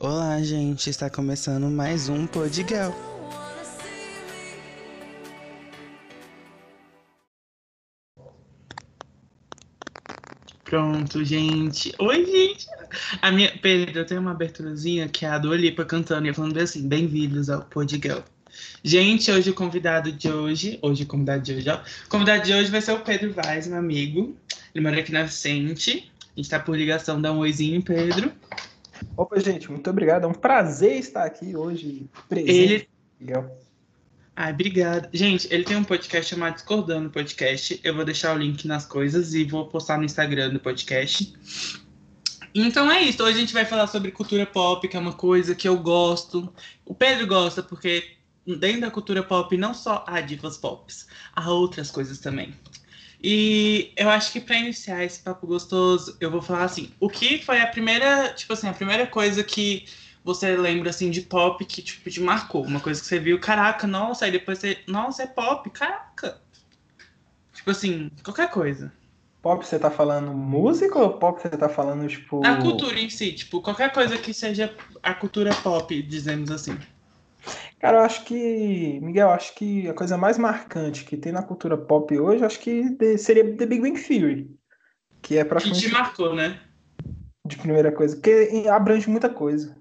Olá, gente, está começando mais um Podgal. Pronto, gente. Oi, gente. A minha Pedro, eu tenho uma aberturazinha que é a do Olipa cantando e falando assim: "Bem-vindos ao Podgal". Gente, hoje o convidado de hoje, hoje o convidado de hoje, ó. O convidado de hoje vai ser o Pedro Vaz, meu amigo. Ele mora aqui na Vicente. A gente tá por ligação, dá um oizinho, Pedro. Opa, gente, muito obrigado. É um prazer estar aqui hoje presente. Ele... Ai, obrigada. Gente, ele tem um podcast chamado Discordando Podcast. Eu vou deixar o link nas coisas e vou postar no Instagram do podcast. Então é isso. Hoje a gente vai falar sobre cultura pop, que é uma coisa que eu gosto. O Pedro gosta, porque dentro da cultura pop não só há divas pop, há outras coisas também. E eu acho que para iniciar esse papo gostoso, eu vou falar assim, o que foi a primeira, tipo assim, a primeira coisa que você lembra assim de pop que tipo te marcou, uma coisa que você viu, caraca, nossa, aí depois você, nossa, é pop, caraca. Tipo assim, qualquer coisa. Pop você tá falando música ou pop você tá falando tipo A cultura em si, tipo, qualquer coisa que seja a cultura pop, dizemos assim. Cara, eu acho que, Miguel, acho que a coisa mais marcante que tem na cultura pop hoje, acho que seria The Big Bang Theory. Que é praticamente. Que te marcou, né? De primeira coisa, porque abrange muita coisa.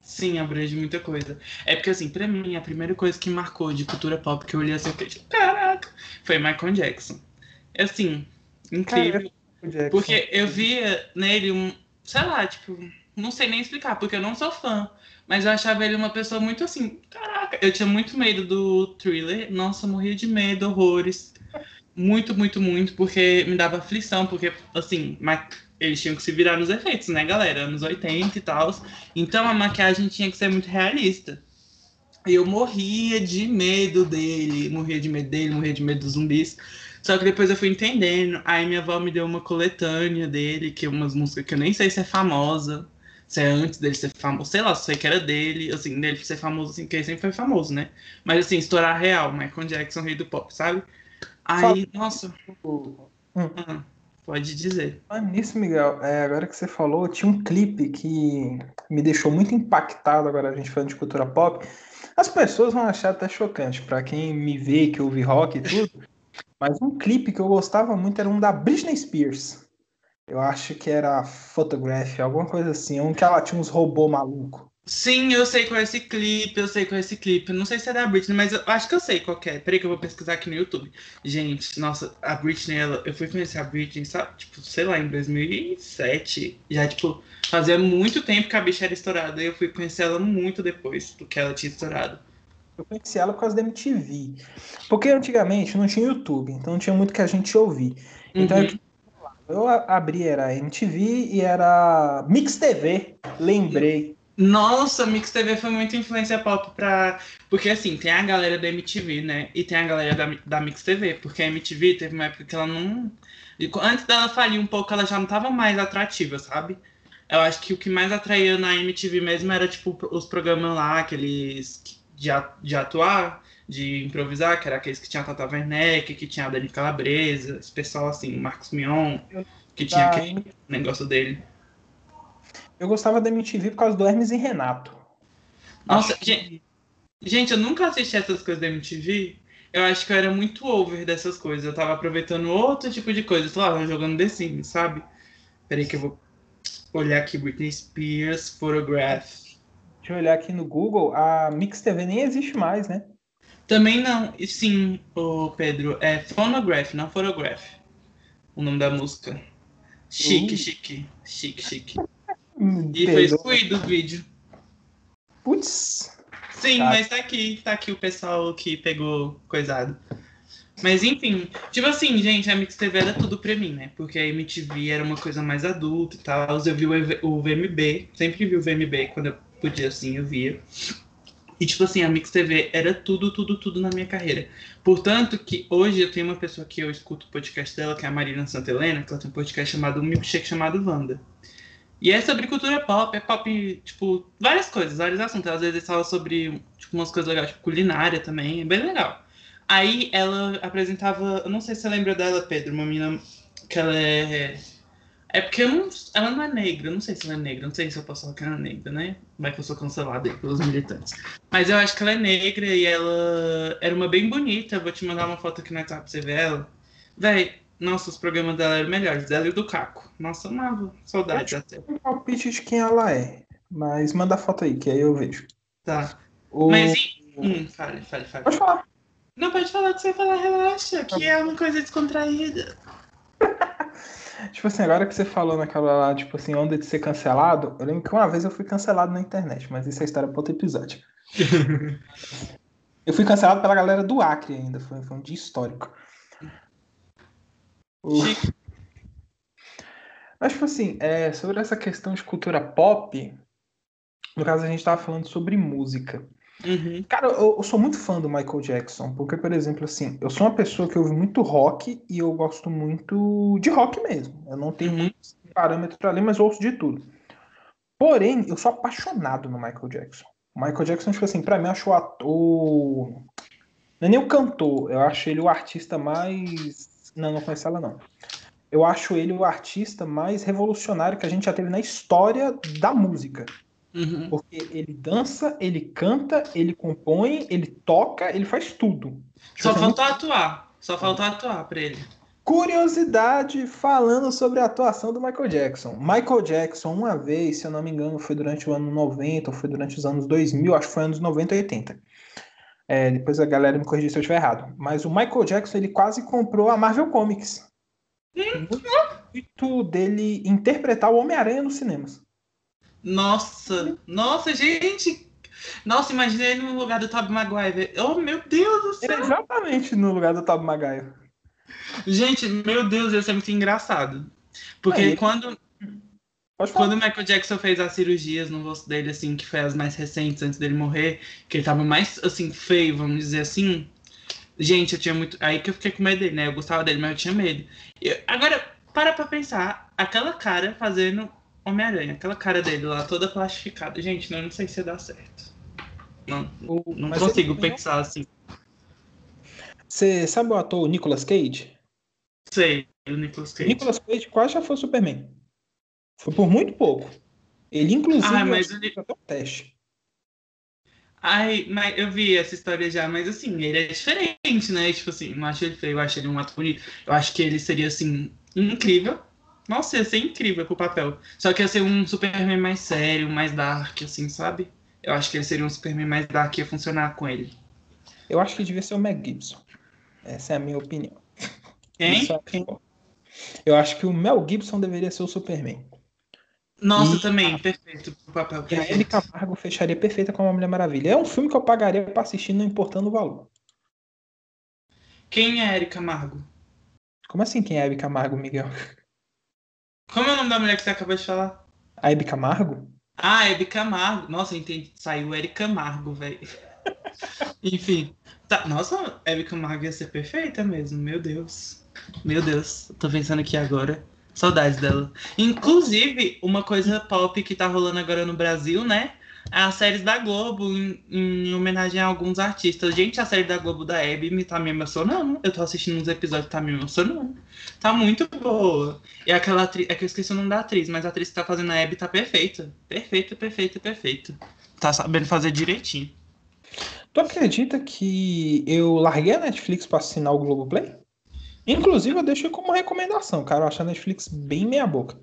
Sim, abrange muita coisa. É porque, assim, pra mim, a primeira coisa que marcou de cultura pop que eu olhei assim, eu fiquei, tipo, caraca, foi Michael Jackson. É assim, incrível. Jackson. Porque eu via nele um, sei lá, tipo, não sei nem explicar, porque eu não sou fã. Mas eu achava ele uma pessoa muito assim, caraca, eu tinha muito medo do thriller. Nossa, morria de medo, horrores. Muito, muito, muito, porque me dava aflição, porque, assim, eles tinham que se virar nos efeitos, né, galera? Anos 80 e tal. Então a maquiagem tinha que ser muito realista. E eu morria de medo dele, morria de medo dele, morria de medo dos zumbis. Só que depois eu fui entendendo. Aí minha avó me deu uma coletânea dele, que é umas músicas que eu nem sei se é famosa se é antes dele ser famoso, sei lá, sei que era dele, assim, dele ser famoso, assim, que ele sempre foi famoso, né? Mas assim, estourar real, Michael Jackson, rei do pop, sabe? Aí, nossa. Hum. Ah, pode dizer. Ah, nisso, Miguel, é, agora que você falou, tinha um clipe que me deixou muito impactado agora a gente falando de cultura pop. As pessoas vão achar até chocante, para quem me vê que ouve rock e tudo. mas um clipe que eu gostava muito era um da Britney Spears. Eu acho que era Photograph, alguma coisa assim. Um que ela tinha uns robôs malucos. Sim, eu sei qual é esse clipe, eu sei qual é esse clipe. Não sei se é da Britney, mas eu acho que eu sei qual é. Peraí que eu vou pesquisar aqui no YouTube. Gente, nossa, a Britney, ela, eu fui conhecer a Britney, sabe? Tipo, sei lá, em 2007. Já, tipo, fazia muito tempo que a bicha era estourada. E eu fui conhecer ela muito depois do que ela tinha estourado. Eu conheci ela por causa da MTV. Porque antigamente não tinha YouTube, então não tinha muito que a gente ouvir. Então uhum. eu eu abri, era MTV e era Mix TV, lembrei. Nossa, Mix TV foi muita influência pop pra. Porque assim, tem a galera da MTV, né? E tem a galera da, da Mix TV, porque a MTV teve uma época que ela não. Antes dela falir um pouco, ela já não tava mais atrativa, sabe? Eu acho que o que mais atraía na MTV mesmo era, tipo, os programas lá, aqueles de, de atuar de improvisar, que era aqueles que tinha a Tata Werneck, que tinha a Dani Calabresa, esse pessoal assim, Marcos Mion, que tinha da... aquele negócio dele. Eu gostava da MTV por causa do Hermes e Renato. Nossa, gente, gente, eu nunca assisti essas coisas da MTV. Eu acho que eu era muito over dessas coisas. Eu tava aproveitando outro tipo de coisa. Sei lá, jogando The Sims, sabe? Peraí que eu vou olhar aqui Britney Spears Photograph. Deixa eu olhar aqui no Google. A Mix TV nem existe mais, né? Também não. E sim, o Pedro, é Phonograph, não Photograph. O nome da música. Chique, uh. chique. Chique, chique. Hum, e foi excluído o vídeo. Putz. Sim, tá. mas tá aqui, tá aqui o pessoal que pegou coisado. Mas enfim, tipo assim, gente, a Mix TV era tudo pra mim, né? Porque a MTV era uma coisa mais adulta e tal. Eu vi o VMB, sempre vi o VMB quando eu podia, assim, eu via. E, tipo assim, a Mix TV era tudo, tudo, tudo na minha carreira. Portanto, que hoje eu tenho uma pessoa que eu escuto o podcast dela, que é a Marina Santa Helena, que ela tem um podcast chamado, um milkshake chamado Wanda. E é sobre cultura pop, é pop, tipo, várias coisas, vários assuntos. Às vezes fala sobre, tipo, umas coisas legais, tipo, culinária também, é bem legal. Aí ela apresentava, eu não sei se você lembra dela, Pedro, uma menina que ela é É porque não, ela não é negra, não sei se ela é negra, não sei se eu posso falar que ela é negra, né? Vai que eu sou cancelada aí pelos militantes. Mas eu acho que ela é negra e ela era uma bem bonita. Vou te mandar uma foto aqui no WhatsApp pra você ver ela. Véi, nossa, os programas dela eram melhores, dela e do Caco. Nossa, amava. Saudade até. Um palpite de quem ela é. Mas manda a foto aí, que aí eu vejo. Tá. O... Mas, hum, fale, fale, fale. Pode falar. Não, pode falar que você falar, relaxa, que é uma coisa descontraída. tipo assim, agora que você falou naquela lá, tipo assim, onda de ser cancelado, eu lembro que uma vez eu fui cancelado na internet, mas isso é história para outro episódio. eu fui cancelado pela galera do Acre ainda, foi, foi um dia histórico. O... Mas, tipo assim, é, sobre essa questão de cultura pop, no caso a gente tava falando sobre música. Uhum. Cara, eu, eu, sou muito fã do Michael Jackson, porque, por exemplo, assim, eu sou uma pessoa que ouve muito rock e eu gosto muito de rock mesmo. Eu não tenho uhum. muitos parâmetros para ler, mas ouço de tudo. Porém, eu sou apaixonado no Michael Jackson. O Michael Jackson, tipo assim, pra mim, eu acho o ator. Não é nem o cantor, eu acho ele o artista mais. Não, não conheço ela, não eu acho ele o artista mais revolucionário que a gente já teve na história da música. Uhum. Porque ele dança, ele canta, ele compõe, ele toca, ele faz tudo. Só tipo, faltou atuar. Só faltou atuar pra ele. Curiosidade falando sobre a atuação do Michael Jackson. Michael Jackson, uma vez, se eu não me engano, foi durante o ano 90 ou foi durante os anos 2000, acho que foi anos 90 e 80. É, depois a galera me corrigir se eu estiver errado. Mas o Michael Jackson, ele quase comprou a Marvel Comics muito dele interpretar o Homem-Aranha nos cinemas. Nossa, nossa, gente! Nossa, imaginei ele no lugar do Tobey Maguire. Oh, meu Deus do céu! exatamente no lugar do Tobey Maguire. Gente, meu Deus, ia ser muito engraçado. Porque Aí, quando. Quando o Michael Jackson fez as cirurgias no rosto dele, assim, que foi as mais recentes antes dele morrer, que ele tava mais, assim, feio, vamos dizer assim, Gente, eu tinha muito. Aí que eu fiquei com medo dele, né? Eu gostava dele, mas eu tinha medo. Eu... Agora, para pra pensar, aquela cara fazendo Homem-Aranha, aquela cara dele lá toda plastificada. Gente, não, não sei se dar certo. Não, o... não consigo pensar assim. Você sabe o ator Nicolas Cage? Sei, o Nicolas Cage. Nicolas Cage quase já foi Superman. Foi por muito pouco. Ele, inclusive, ah, mas ele... até um teste. Ai, mas eu vi essa história já, mas assim, ele é diferente, né? Tipo assim, não acho ele feio, eu acho ele um ato bonito. Eu acho que ele seria, assim, incrível. Nossa, ia ser incrível pro papel. Só que ia ser um Superman mais sério, mais dark, assim, sabe? Eu acho que ele seria um Superman mais dark e ia funcionar com ele. Eu acho que devia ser o Mel Gibson. Essa é a minha opinião. Quem? Eu acho que o Mel Gibson deveria ser o Superman. Nossa, e, também, perfeito o papel. E a Hebe Camargo fecharia perfeita com a Mulher Maravilha. É um filme que eu pagaria pra assistir, não importando o valor. Quem é Hebe Camargo? Como assim quem é Hebe Camargo, Miguel? Como é o nome da mulher que você acabou de falar? A Hebe Camargo? Ah, Hebe Camargo. Nossa, entendi. Saiu Hebe Camargo, velho. Enfim. Tá. Nossa, Hebe Camargo ia ser perfeita mesmo, meu Deus. Meu Deus, tô pensando aqui agora. Saudades dela. Inclusive, uma coisa pop que tá rolando agora no Brasil, né? As séries da Globo, em, em, homenagem a alguns artistas. Gente, a série da Globo da Abby me tá me emocionando. Eu tô assistindo uns episódios tá me emocionando. Tá muito boa. E aquela atriz. É que eu esqueci o nome da atriz, mas a atriz que tá fazendo a Abby tá perfeita. Perfeita, perfeita, perfeita. Tá sabendo fazer direitinho. Tu acredita que eu larguei a Netflix pra assinar o Globoplay? Inclusive, eu deixo como recomendação, cara. Eu acho a Netflix bem meia-boca.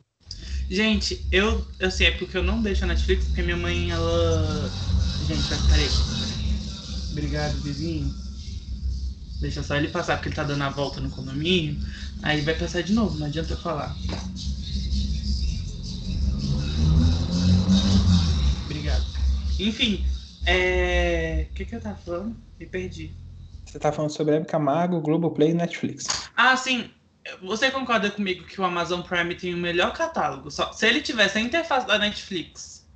Gente, eu, eu sei, é porque eu não deixo a Netflix, porque minha mãe, ela. Gente, peraí. Obrigado, vizinho. Deixa só ele passar, porque ele tá dando a volta no condomínio. Aí vai passar de novo, não adianta eu falar. Obrigado. Enfim, é. O que, que eu tava falando? Me perdi. Você tá falando sobre Hebe Camargo, Globoplay e Netflix. Ah, sim. Você concorda comigo que o Amazon Prime tem o melhor catálogo? Só, se ele tivesse a interface da Netflix,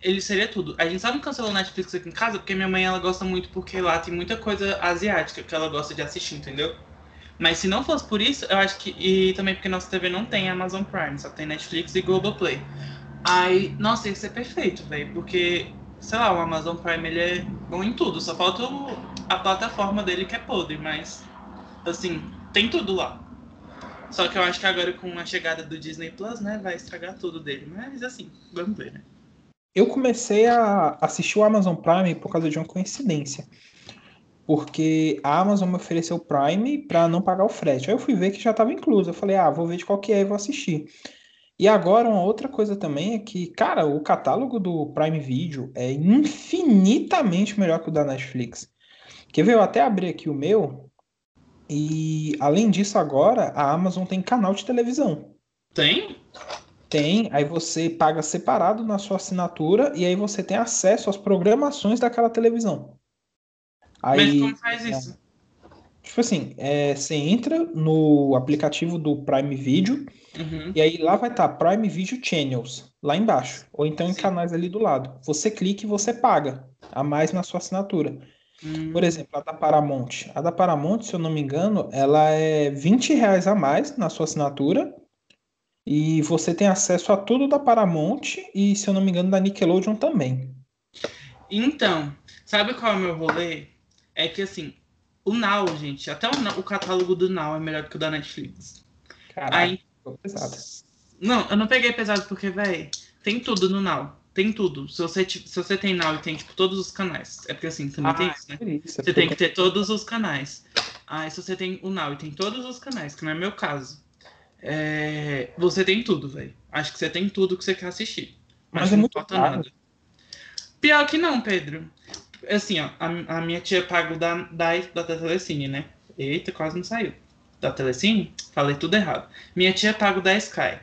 ele seria tudo. A gente só não cancelou Netflix aqui em casa porque minha mãe ela gosta muito porque lá tem muita coisa asiática que ela gosta de assistir, entendeu? Mas se não fosse por isso, eu acho que. E também porque nossa TV não tem Amazon Prime, só tem Netflix e Globoplay. Aí, nossa, ia ser perfeito, velho. Porque, sei lá, o Amazon Prime ele é bom em tudo. Só falta o, a plataforma dele que é podre, mas assim, tem tudo lá. Só que eu acho que agora com a chegada do Disney Plus, né, vai estragar tudo dele. Mas assim, vamos ver, né? Eu comecei a assistir o Amazon Prime por causa de uma coincidência. Porque a Amazon me ofereceu o Prime para não pagar o frete. Aí eu fui ver que já estava incluso. Eu falei, ah, vou ver de qual que é e vou assistir. E agora, uma outra coisa também é que, cara, o catálogo do Prime Video é infinitamente melhor que o da Netflix. Quer ver? Eu até abri aqui o meu. E além disso, agora a Amazon tem canal de televisão. Tem? Tem. Aí você paga separado na sua assinatura e aí você tem acesso às programações daquela televisão. Aí, Mas como faz é, isso? Tipo assim, é, você entra no aplicativo do Prime Video uhum. e aí lá vai estar tá Prime Video Channels, lá embaixo. Ou então em Sim. canais ali do lado. Você clica e você paga a mais na sua assinatura. Uhum. Por exemplo, a da Paramount. A da Paramount, se eu não me engano, ela é 20 reais a mais na sua assinatura. E você tem acesso a tudo da Paramount e, se eu não me engano, da Nickelodeon também. Então, sabe qual é o meu rolê? É que assim, o Now, gente, até o, o catálogo do Now é melhor que o da Netflix. Caralho, Aí... pesado. Não, eu não peguei pesado porque, velho, tem tudo no Now. Tem tudo. Se você, se você tem Now e tem, tipo, todos os canais. É porque assim, também ah, tem isso, né? Você tem que ter todos os canais. Aí se você tem o Now e tem todos os canais, que não é meu caso, é... você tem tudo, velho. Acho que você tem tudo que você quer assistir. Mas, Mas é não falta nada. Pior que não, Pedro assim, ó, a, a minha tia paga o da, da, da Telecine, né? Eita, quase não saiu. Da Telecine? Falei tudo errado. Minha tia paga o da Sky.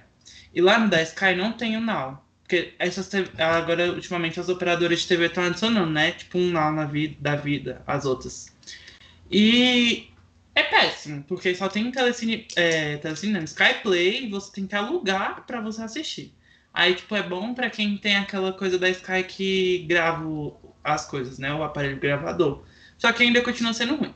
E lá no da Sky não tem o Now. Porque essas agora, ultimamente, as operadoras de TV estão adicionando, né? Tipo um Now na vida, da vida, as outras. E é péssimo, porque só tem Telecine, é, Telecine não, Sky Play e você tem que alugar para você assistir. Aí, tipo, é bom para quem tem aquela coisa da Sky que grava as coisas, né? O aparelho gravador. Só que ainda continua sendo ruim.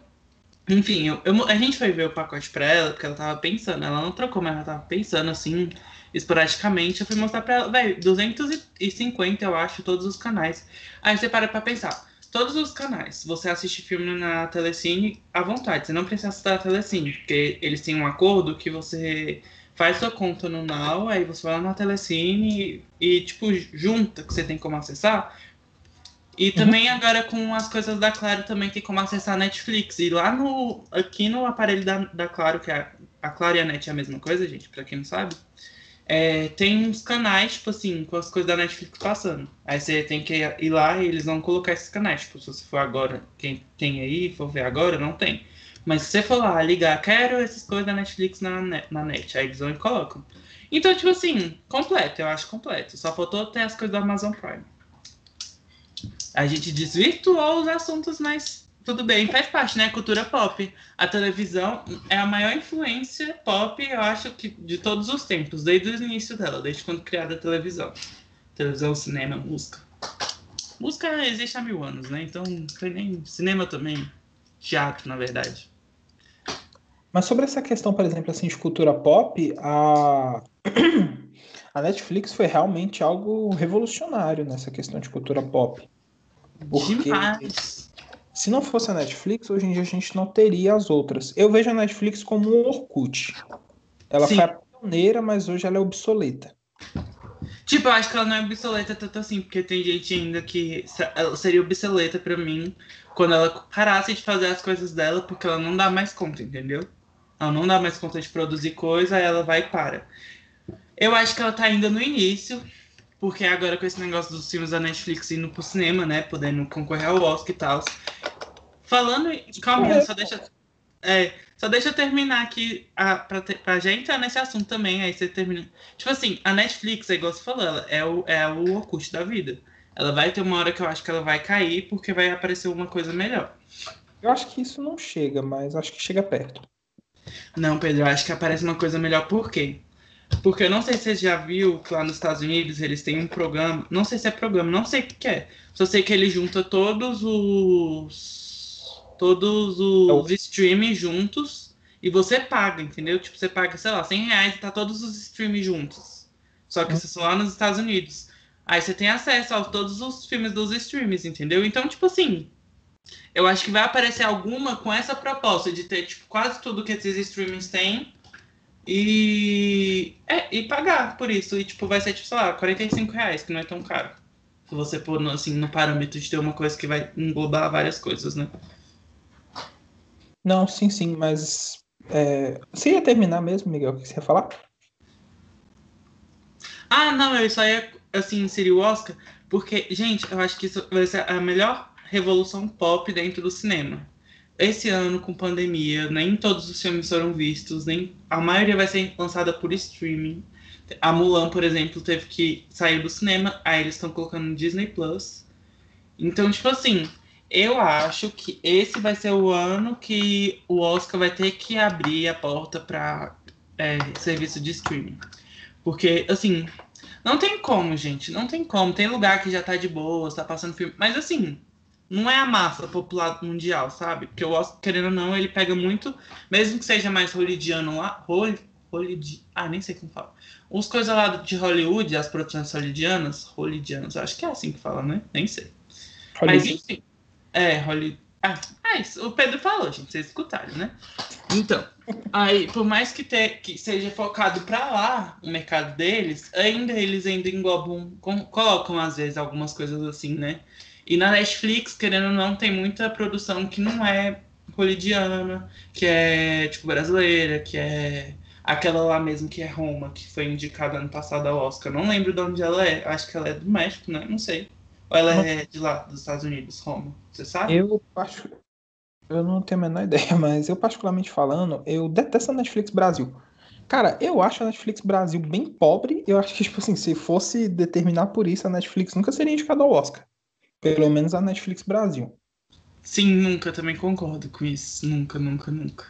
Enfim, eu, eu, a gente foi ver o pacote pra ela, porque ela tava pensando. Ela não trocou, mas ela tava pensando assim, esporadicamente. Eu fui mostrar pra ela, velho, 250, eu acho, todos os canais. Aí você para pra pensar. Todos os canais, você assiste filme na Telecine à vontade. Você não precisa assistir a Telecine, porque eles têm um acordo que você faz sua conta no Now, aí você vai lá na Telecine e, e, tipo, junta que você tem como acessar, e uhum. também agora com as coisas da Claro também tem como acessar a Netflix. E lá no. Aqui no aparelho da, da Claro, que é a Claro e a Net é a mesma coisa, gente, pra quem não sabe. É, tem uns canais, tipo assim, com as coisas da Netflix passando. Aí você tem que ir lá e eles vão colocar esses canais. Tipo, se você for agora, quem tem aí, for ver agora, não tem. Mas se você for lá ligar, quero essas coisas da Netflix na na net aí eles vão e colocam. Então, tipo assim, completo, eu acho completo. Só faltou ter as coisas do Amazon Prime a gente desvirtuou os assuntos, mas tudo bem, faz parte, né? Cultura pop. A televisão é a maior influência pop, eu acho que de todos os tempos, desde o início dela, desde quando criada a televisão. Televisão, cinema, música. Música existe há mil anos, né? Então, foi nem cinema também, teatro, na verdade. Mas sobre essa questão, por exemplo, assim, de cultura pop, a a Netflix foi realmente algo revolucionário nessa questão de cultura pop. Porque Demais. Se não fosse a Netflix, hoje em dia a gente não teria as outras. Eu vejo a Netflix como um Orkut. Ela Sim. foi a pioneira, mas hoje ela é obsoleta. Tipo, eu acho que ela não é obsoleta tanto assim, porque tem gente ainda que ela seria obsoleta para mim quando ela parasse de fazer as coisas dela, porque ela não dá mais conta, entendeu? Ela não dá mais conta de produzir coisa, ela vai e para. Eu acho que ela tá ainda no início, porque agora com esse negócio dos filmes da Netflix indo pro cinema, né? Podendo concorrer ao Oscar e tal. Falando. Calma aí, só deixa. É, só deixa eu terminar aqui a, pra, ter, pra já entrar nesse assunto também, aí você termina. Tipo assim, a Netflix, é igual você falou, ela é o, é o Orkut da vida. Ela vai ter uma hora que eu acho que ela vai cair porque vai aparecer uma coisa melhor. Eu acho que isso não chega, mas acho que chega perto. Não, Pedro, eu acho que aparece uma coisa melhor por quê? Porque eu não sei se você já viu que lá nos Estados Unidos eles têm um programa, não sei se é programa, não sei o que é. Só sei que ele junta todos os todos os é streams juntos e você paga, entendeu? Tipo, você paga, sei lá, 100 reais e tá todos os streams juntos. Só que isso é lá nos Estados Unidos. Aí você tem acesso a todos os filmes dos streams, entendeu? Então, tipo assim, eu acho que vai aparecer alguma com essa proposta de ter, tipo, quase tudo que esses streamings têm E, é, e pagar por isso. E, tipo, vai ser, tipo, sei lá, 45 reais, que não é tão caro. Se você pôr, assim, no parâmetro de ter uma coisa que vai englobar várias coisas, né? Não, sim, sim, mas... É... Você ia terminar mesmo, Miguel? O que você ia falar? Ah, não, eu só ia, assim, inserir o Oscar, porque, gente, eu acho que isso vai ser a melhor revolução pop dentro do cinema esse ano, com pandemia, nem todos os filmes foram vistos, nem a maioria vai ser lançada por streaming. A Mulan, por exemplo, teve que sair do cinema, aí eles estão colocando no Disney Plus. Então, tipo assim, eu acho que esse vai ser o ano que o Oscar vai ter que abrir a porta para é, serviço de streaming. Porque, assim, não tem como, gente, não tem como. Tem lugar que já tá de boa, tá passando filme. Mas, assim, não é a massa popular mundial, sabe? Porque o Oscar, querendo ou não, ele pega muito, mesmo que seja mais hollywoodiano lá, Holly, Hollywood, ah, nem sei como fala. Os coisas lá de Hollywood, as produções hollywoodianas, hollywoodianas, acho que é assim que fala, né? Nem sei. Mas enfim, é, Hollywood. Ah, é isso, o Pedro falou, gente, vocês escutaram, né? Então, aí, por mais que, ter, que seja focado para lá o mercado deles, ainda eles ainda englobam, com, colocam às vezes algumas coisas assim, né? E na Netflix, querendo ou não, tem muita produção que não é hollywoodiana, que é, tipo, brasileira, que é aquela lá mesmo que é Roma, que foi indicada ano passado ao Oscar. Não lembro de onde ela é. Acho que ela é do México, né? Não sei. Ou ela é de lá, dos Estados Unidos, Roma. Você sabe? Eu acho. Eu não tenho a menor ideia, mas eu, particularmente falando, eu detesto a Netflix Brasil. Cara, eu acho a Netflix Brasil bem pobre. Eu acho que, tipo assim, se fosse determinar por isso, a Netflix nunca seria indicada ao Oscar. Pelo menos a Netflix Brasil. Sim, nunca também concordo com isso. Nunca, nunca, nunca.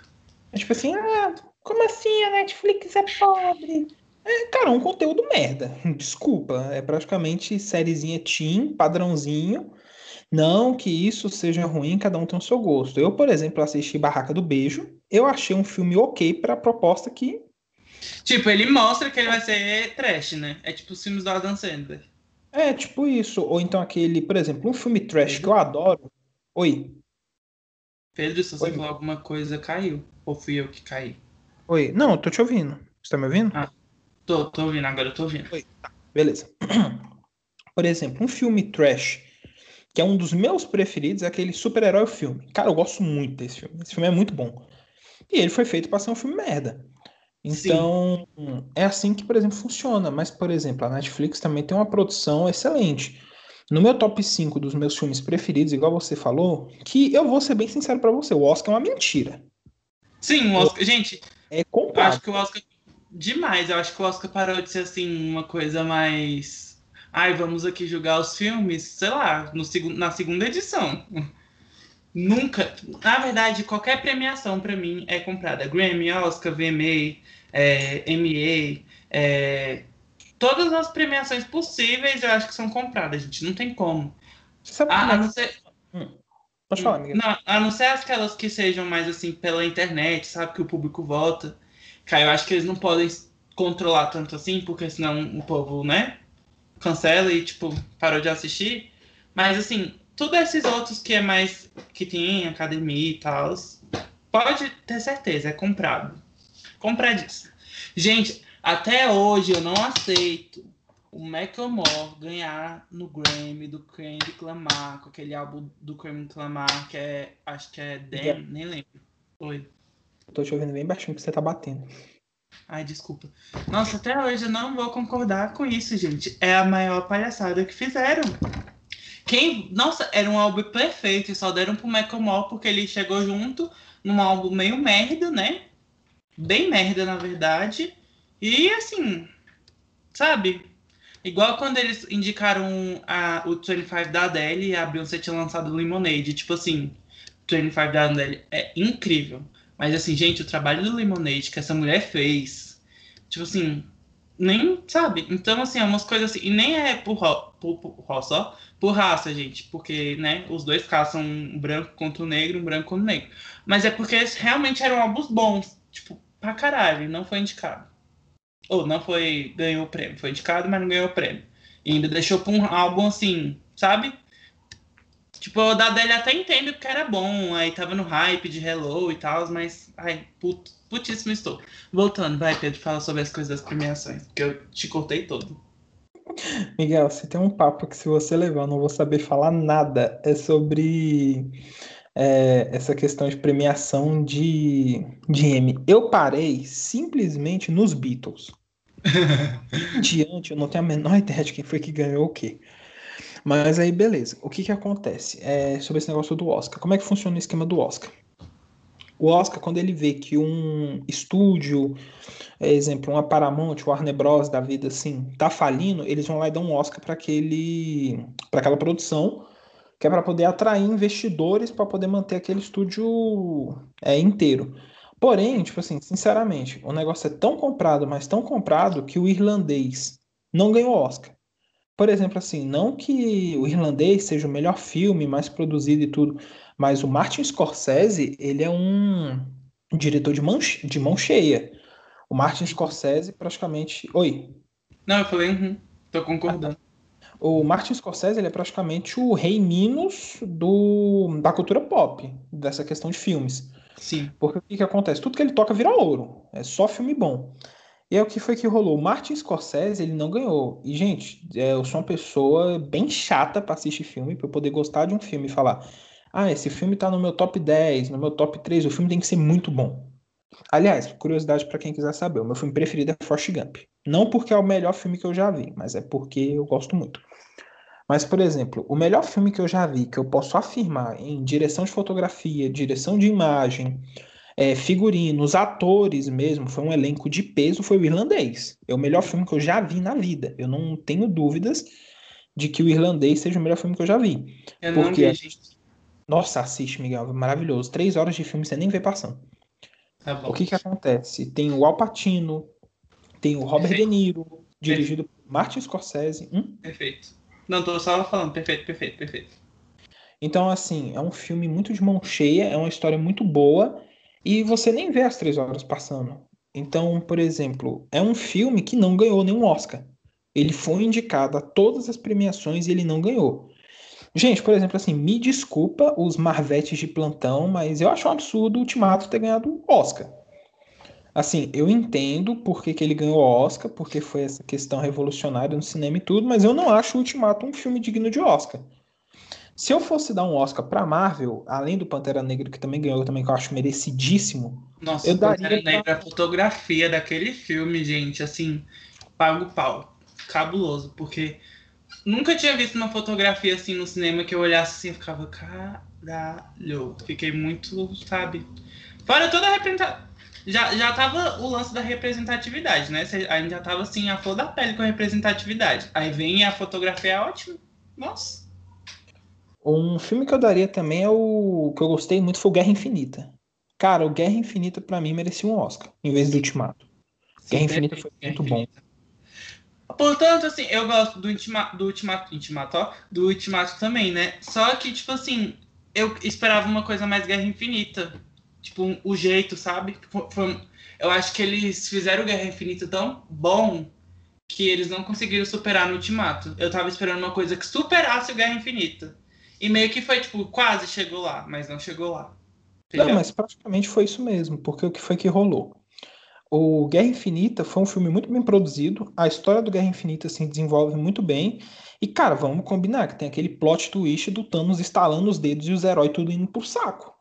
É tipo assim, ah, como assim a Netflix é pobre? É, cara, um conteúdo merda. Desculpa. É praticamente sériezinha teen, padrãozinho. Não que isso seja ruim, cada um tem o seu gosto. Eu, por exemplo, assisti Barraca do Beijo. Eu achei um filme ok pra proposta que. Tipo, ele mostra que ele vai ser trash, né? É tipo os filmes do Adam Sandler. É, tipo isso. Ou então aquele, por exemplo, um filme trash que eu adoro. Oi. Pedro, se você Oi. falar alguma coisa, caiu. Ou fui eu que caí? Oi. Não, eu tô te ouvindo. Você tá me ouvindo? Ah, tô, tô ouvindo, agora eu tô ouvindo. Oi. Tá, beleza. Por exemplo, um filme trash, que é um dos meus preferidos, é aquele super-herói filme. Cara, eu gosto muito desse filme. Esse filme é muito bom. E ele foi feito pra ser um filme merda. Então, Sim. é assim que, por exemplo, funciona. Mas, por exemplo, a Netflix também tem uma produção excelente. No meu top 5 dos meus filmes preferidos, igual você falou, que eu vou ser bem sincero para você, o Oscar é uma mentira. Sim, o Oscar, gente, é comprado. Eu acho que o Oscar demais, eu acho que o Oscar parou de ser assim uma coisa mais ai, vamos aqui julgar os filmes, sei lá, no, na segunda edição. Nunca, na verdade, qualquer premiação para mim é comprada. Grammy, Oscar, VMA, é, MA, é, todas as premiações possíveis eu acho que são compradas, gente. Não tem como. Sabe a, a é não ser... Hum. Pode falar, amiga. Não, a não ser aquelas que sejam mais assim pela internet, sabe? Que o público vota. Cara, eu acho que eles não podem controlar tanto assim, porque senão o povo, né? Cancela e, tipo, parou de assistir. Mas assim, todos esses outros que é mais. que tem academia e tal, pode ter certeza, é comprado disso. Gente, até hoje eu não aceito o Macklemore ganhar no Grammy do Kendrick Lamar, com aquele álbum do Kendrick Lamar que é, acho que é Damn, nem lembro. Oi. Tô te ouvindo bem baixinho que você tá batendo. Ai, desculpa. Nossa, até hoje eu não vou concordar com isso, gente. É a maior palhaçada que fizeram. Quem, nossa, era um álbum perfeito e só deram pro Macklemore porque ele chegou junto num álbum meio merda, né? Bem merda, na verdade. E assim, sabe? Igual quando eles indicaram a, o 25 da Adele e a Beyoncé tinha lançado Lemonade. Tipo assim, 25 da Adele é incrível. Mas assim, gente, o trabalho do Lemonade que essa mulher fez, tipo assim, nem sabe. Então, assim, é umas coisas assim. E nem é por, por, por, por, só, por raça, gente. Porque, né, os dois caçam um branco contra o negro, um branco contra o negro. Mas é porque realmente eram álbuns bons. Tipo, pra caralho, não foi indicado. Ou não foi, ganhou o prêmio. Foi indicado, mas não ganhou o prêmio. E ainda deixou pra um álbum assim, sabe? Tipo o da Adele até entendo que era bom, aí tava no hype de Hello e tal, mas. Ai, put, putíssimo estou. Voltando, vai, Pedro, fala sobre as coisas das premiações, porque eu te cortei todo. Miguel, você tem um papo que se você levar, eu não vou saber falar nada. É sobre é, essa questão de premiação de, de M. Eu parei simplesmente nos Beatles. Diante, eu não tenho a menor ideia de quem foi que ganhou o quê. Mas aí, beleza. O que que acontece? É, sobre esse negócio do Oscar. Como é que funciona o esquema do Oscar? O Oscar, quando ele vê que um estúdio, é, exemplo, uma Paramount, o Warner Bros. da vida, assim, tá falindo, eles vão lá e dão um Oscar para aquele, para aquela produção, que é para poder atrair investidores para poder manter aquele estúdio é, inteiro. Porém, tipo assim, sinceramente, o negócio é tão comprado, mas tão comprado que o irlandês não ganhou Oscar. Por exemplo, assim, não que o irlandês seja o melhor filme, mais produzido e tudo, mas o Martin Scorsese, ele é um diretor de mão, de mão cheia. O Martin Scorsese praticamente. Oi. Não, eu falei, uhum, tô concordando. O Martin Scorsese ele é praticamente o rei Minos do, da cultura pop, dessa questão de filmes. Sim. Porque o que, que acontece? Tudo que ele toca vira ouro. É só filme bom. E é o que foi que rolou. O Martin Scorsese, ele não ganhou. E, gente, é, eu sou uma pessoa bem chata para assistir filme, para poder gostar de um filme e falar: ah, esse filme tá no meu top 10, no meu top 3, o filme tem que ser muito bom. Aliás, curiosidade para quem quiser saber, o meu filme preferido é Forrest Gump. Não porque é o melhor filme que eu já vi, mas é porque eu gosto muito. Mas, por exemplo, o melhor filme que eu já vi, que eu posso afirmar em direção de fotografia, direção de imagem, é, figurinos, atores mesmo, foi um elenco de peso, foi o Irlandês. É o melhor filme que eu já vi na vida. Eu não tenho dúvidas de que o Irlandês seja o melhor filme que eu já vi. Eu porque não vi. Nossa, assiste, Miguel, maravilhoso. Três horas de filme você nem vê passando. Tá o que que acontece? Tem o Al Pacino, tem o Robert Perfeito. De Niro, dirigido Perfeito. por Martin Scorsese. Hum? Perfeito. Não, tô só falando. Perfeito, perfeito, perfeito. Então, assim, é um filme muito de mão cheia, é uma história muito boa e você nem vê as três horas passando. Então, por exemplo, é um filme que não ganhou nenhum Oscar. Ele foi indicado a todas as premiações e ele não ganhou. Gente, por exemplo, assim, me desculpa os marvetes de plantão, mas eu acho um absurdo o Ultimato ter ganhado Oscar. Assim, eu entendo por que, ele ganhou o Oscar, porque foi essa questão revolucionária no cinema e tudo, mas eu não acho o Ultimato um filme digno de Oscar. Se eu fosse dar um Oscar pra Marvel, além do Pantera Negra, que também ganhou, também que eu acho merecidíssimo. Nossa, eu Pantera daria Negra, pra... a fotografia daquele filme, gente, assim, pago pau. Cabuloso, porque nunca tinha visto uma fotografia assim no cinema que eu olhasse assim e ficava, caralho. Fiquei muito, sabe? Fora toda a representação já, já tava o lance da representatividade, né? A gente já tava assim, a flor da pele com a representatividade. Aí vem a fotografia é ótima. Nossa. Um filme que eu daria também é o que eu gostei muito foi o Guerra Infinita. Cara, o Guerra Infinita para mim merecia um Oscar, em vez do Ultimato. Sim, Guerra Infinita foi Guerra muito Infinita. bom. Portanto, assim, eu gosto do, ultima, do Ultimato, Ultimato, ó, do Ultimato também, né? Só que, tipo assim, eu esperava uma coisa mais Guerra Infinita. Tipo, o jeito, sabe? Foi, eu acho que eles fizeram Guerra Infinita tão bom que eles não conseguiram superar no Ultimato. Eu tava esperando uma coisa que superasse o Guerra Infinita. E meio que foi, tipo, quase chegou lá, mas não chegou lá. Entendeu? Não, mas praticamente foi isso mesmo, porque o que foi que rolou? O Guerra Infinita foi um filme muito bem produzido, a história do Guerra Infinita se desenvolve muito bem, e cara, vamos combinar que tem aquele plot twist do Thanos estalando os dedos e os heróis tudo indo pro saco.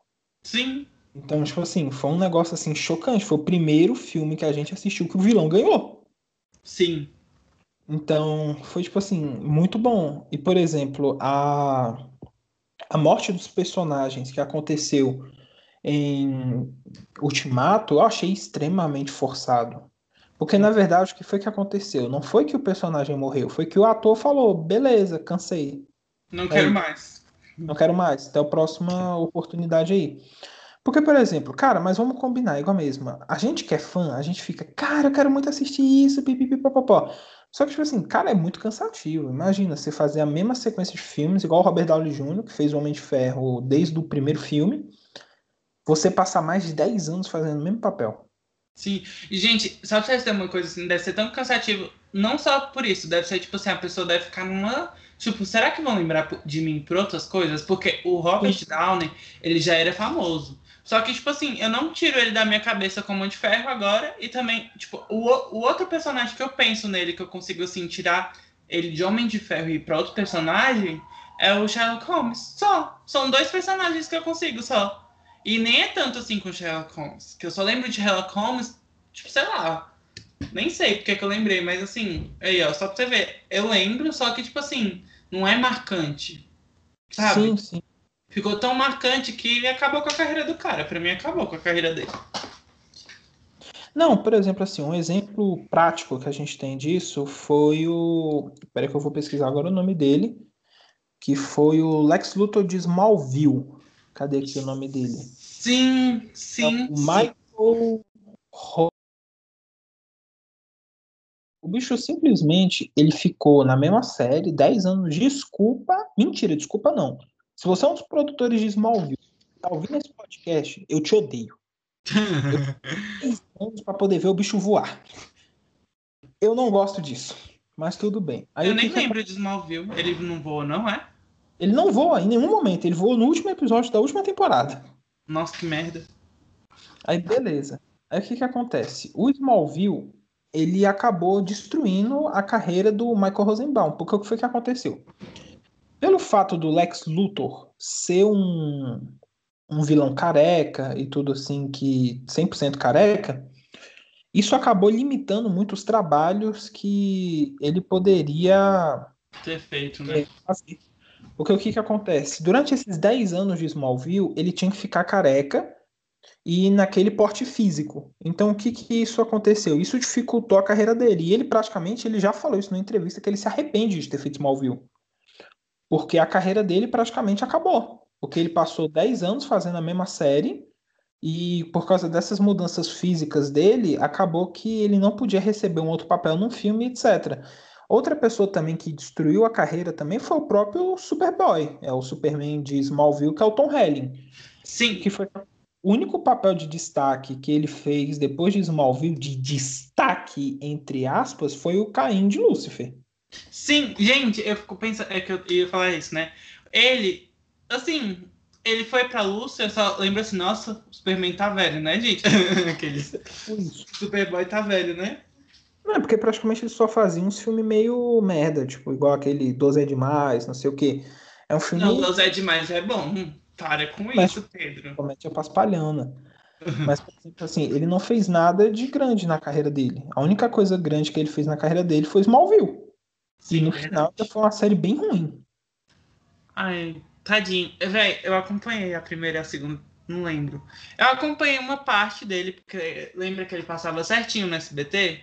Sim. Então, tipo assim, foi um negócio assim chocante. Foi o primeiro filme que a gente assistiu que o vilão ganhou. Sim. Então, foi tipo assim, muito bom. E, por exemplo, a, a morte dos personagens que aconteceu em Ultimato, eu achei extremamente forçado. Porque, na verdade, o que foi que aconteceu? Não foi que o personagem morreu, foi que o ator falou: beleza, cansei. Não quero mais. Não quero mais. Até a próxima oportunidade aí. Porque, por exemplo, cara, mas vamos combinar, igual a mesma. A gente que é fã, a gente fica, cara, eu quero muito assistir isso, pipipipopopó. Só que, tipo assim, cara, é muito cansativo. Imagina você fazer a mesma sequência de filmes, igual o Robert Downey Jr., que fez o Homem de Ferro desde o primeiro filme, você passar mais de 10 anos fazendo o mesmo papel. Sim. E, gente, sabe se tem uma coisa assim, deve ser tão cansativo, não só por isso, deve ser, tipo assim, a pessoa deve ficar numa Tipo, será que vão lembrar de mim por outras coisas? Porque o Robert Downey, ele já era famoso. Só que, tipo assim, eu não tiro ele da minha cabeça como Homem de Ferro agora. E também, tipo, o, o outro personagem que eu penso nele, que eu consigo, assim, tirar ele de Homem de Ferro e pra outro personagem, é o Sherlock Holmes. Só. São dois personagens que eu consigo só. E nem é tanto assim com Sherlock Holmes. Que eu só lembro de Sherlock Holmes, tipo, sei lá. Nem sei porque que eu lembrei, mas assim, aí, ó, só pra você ver. Eu lembro, só que, tipo assim, não é marcante. Sabe? Sim, sim. Ficou tão marcante que acabou com a carreira do cara. Pra mim, acabou com a carreira dele. Não, por exemplo, assim, um exemplo prático que a gente tem disso foi o. Peraí que eu vou pesquisar agora o nome dele. Que foi o Lex Luthor de Smallville. Cadê aqui o nome dele? Sim, sim. É o Michael O bicho simplesmente ele ficou na mesma série 10 anos. Desculpa. Mentira, desculpa não. Se você é um dos produtores de Smallville, tá ouvindo esse podcast, eu te odeio. Eu para poder ver o bicho voar. Eu não gosto disso, mas tudo bem. Aí, eu nem lembro de Smallville. Ele não voa, não é? Ele não voa em nenhum momento. Ele voou no último episódio da última temporada. Nossa, que merda. Aí, beleza. Aí o que que acontece? O Smallville, ele acabou destruindo a carreira do Michael Rosenbaum. Porque o que foi que aconteceu? Pelo fato do Lex Luthor ser um, um vilão careca e tudo assim, que 100% careca, isso acabou limitando muitos trabalhos que ele poderia ter feito, né? Fazer. Porque o que, que acontece? Durante esses 10 anos de Smallville, ele tinha que ficar careca e naquele porte físico. Então, o que, que isso aconteceu? Isso dificultou a carreira dele. E ele praticamente ele já falou isso na entrevista que ele se arrepende de ter feito Smallville. Porque a carreira dele praticamente acabou. Porque ele passou 10 anos fazendo a mesma série e por causa dessas mudanças físicas dele, acabou que ele não podia receber um outro papel num filme, etc. Outra pessoa também que destruiu a carreira também foi o próprio Superboy, é o Superman de Smallville, que é o Tom Helling. Sim. Que foi o único papel de destaque que ele fez depois de Smallville, de destaque, entre aspas, foi o Caim de Lúcifer. Sim, gente, eu fico pensando, é que eu ia falar isso, né? Ele, assim, ele foi pra Lúcia, eu só lembro assim, nossa, o Superman tá velho, né, gente? Aqueles. Superboy tá velho, né? Não, é porque praticamente ele só fazia uns filmes meio merda, tipo, igual aquele 12 é demais, não sei o quê. É um filme. Não, 12 é demais é bom. Hum, para com Mas, isso, Pedro. Comete a paspalhana. Mas, assim, ele não fez nada de grande na carreira dele. A única coisa grande que ele fez na carreira dele foi Smallville. Sim, e no final foi uma série bem ruim. Ai, tadinho. Véi, eu acompanhei a primeira e a segunda, não lembro. Eu acompanhei uma parte dele, porque lembra que ele passava certinho no SBT?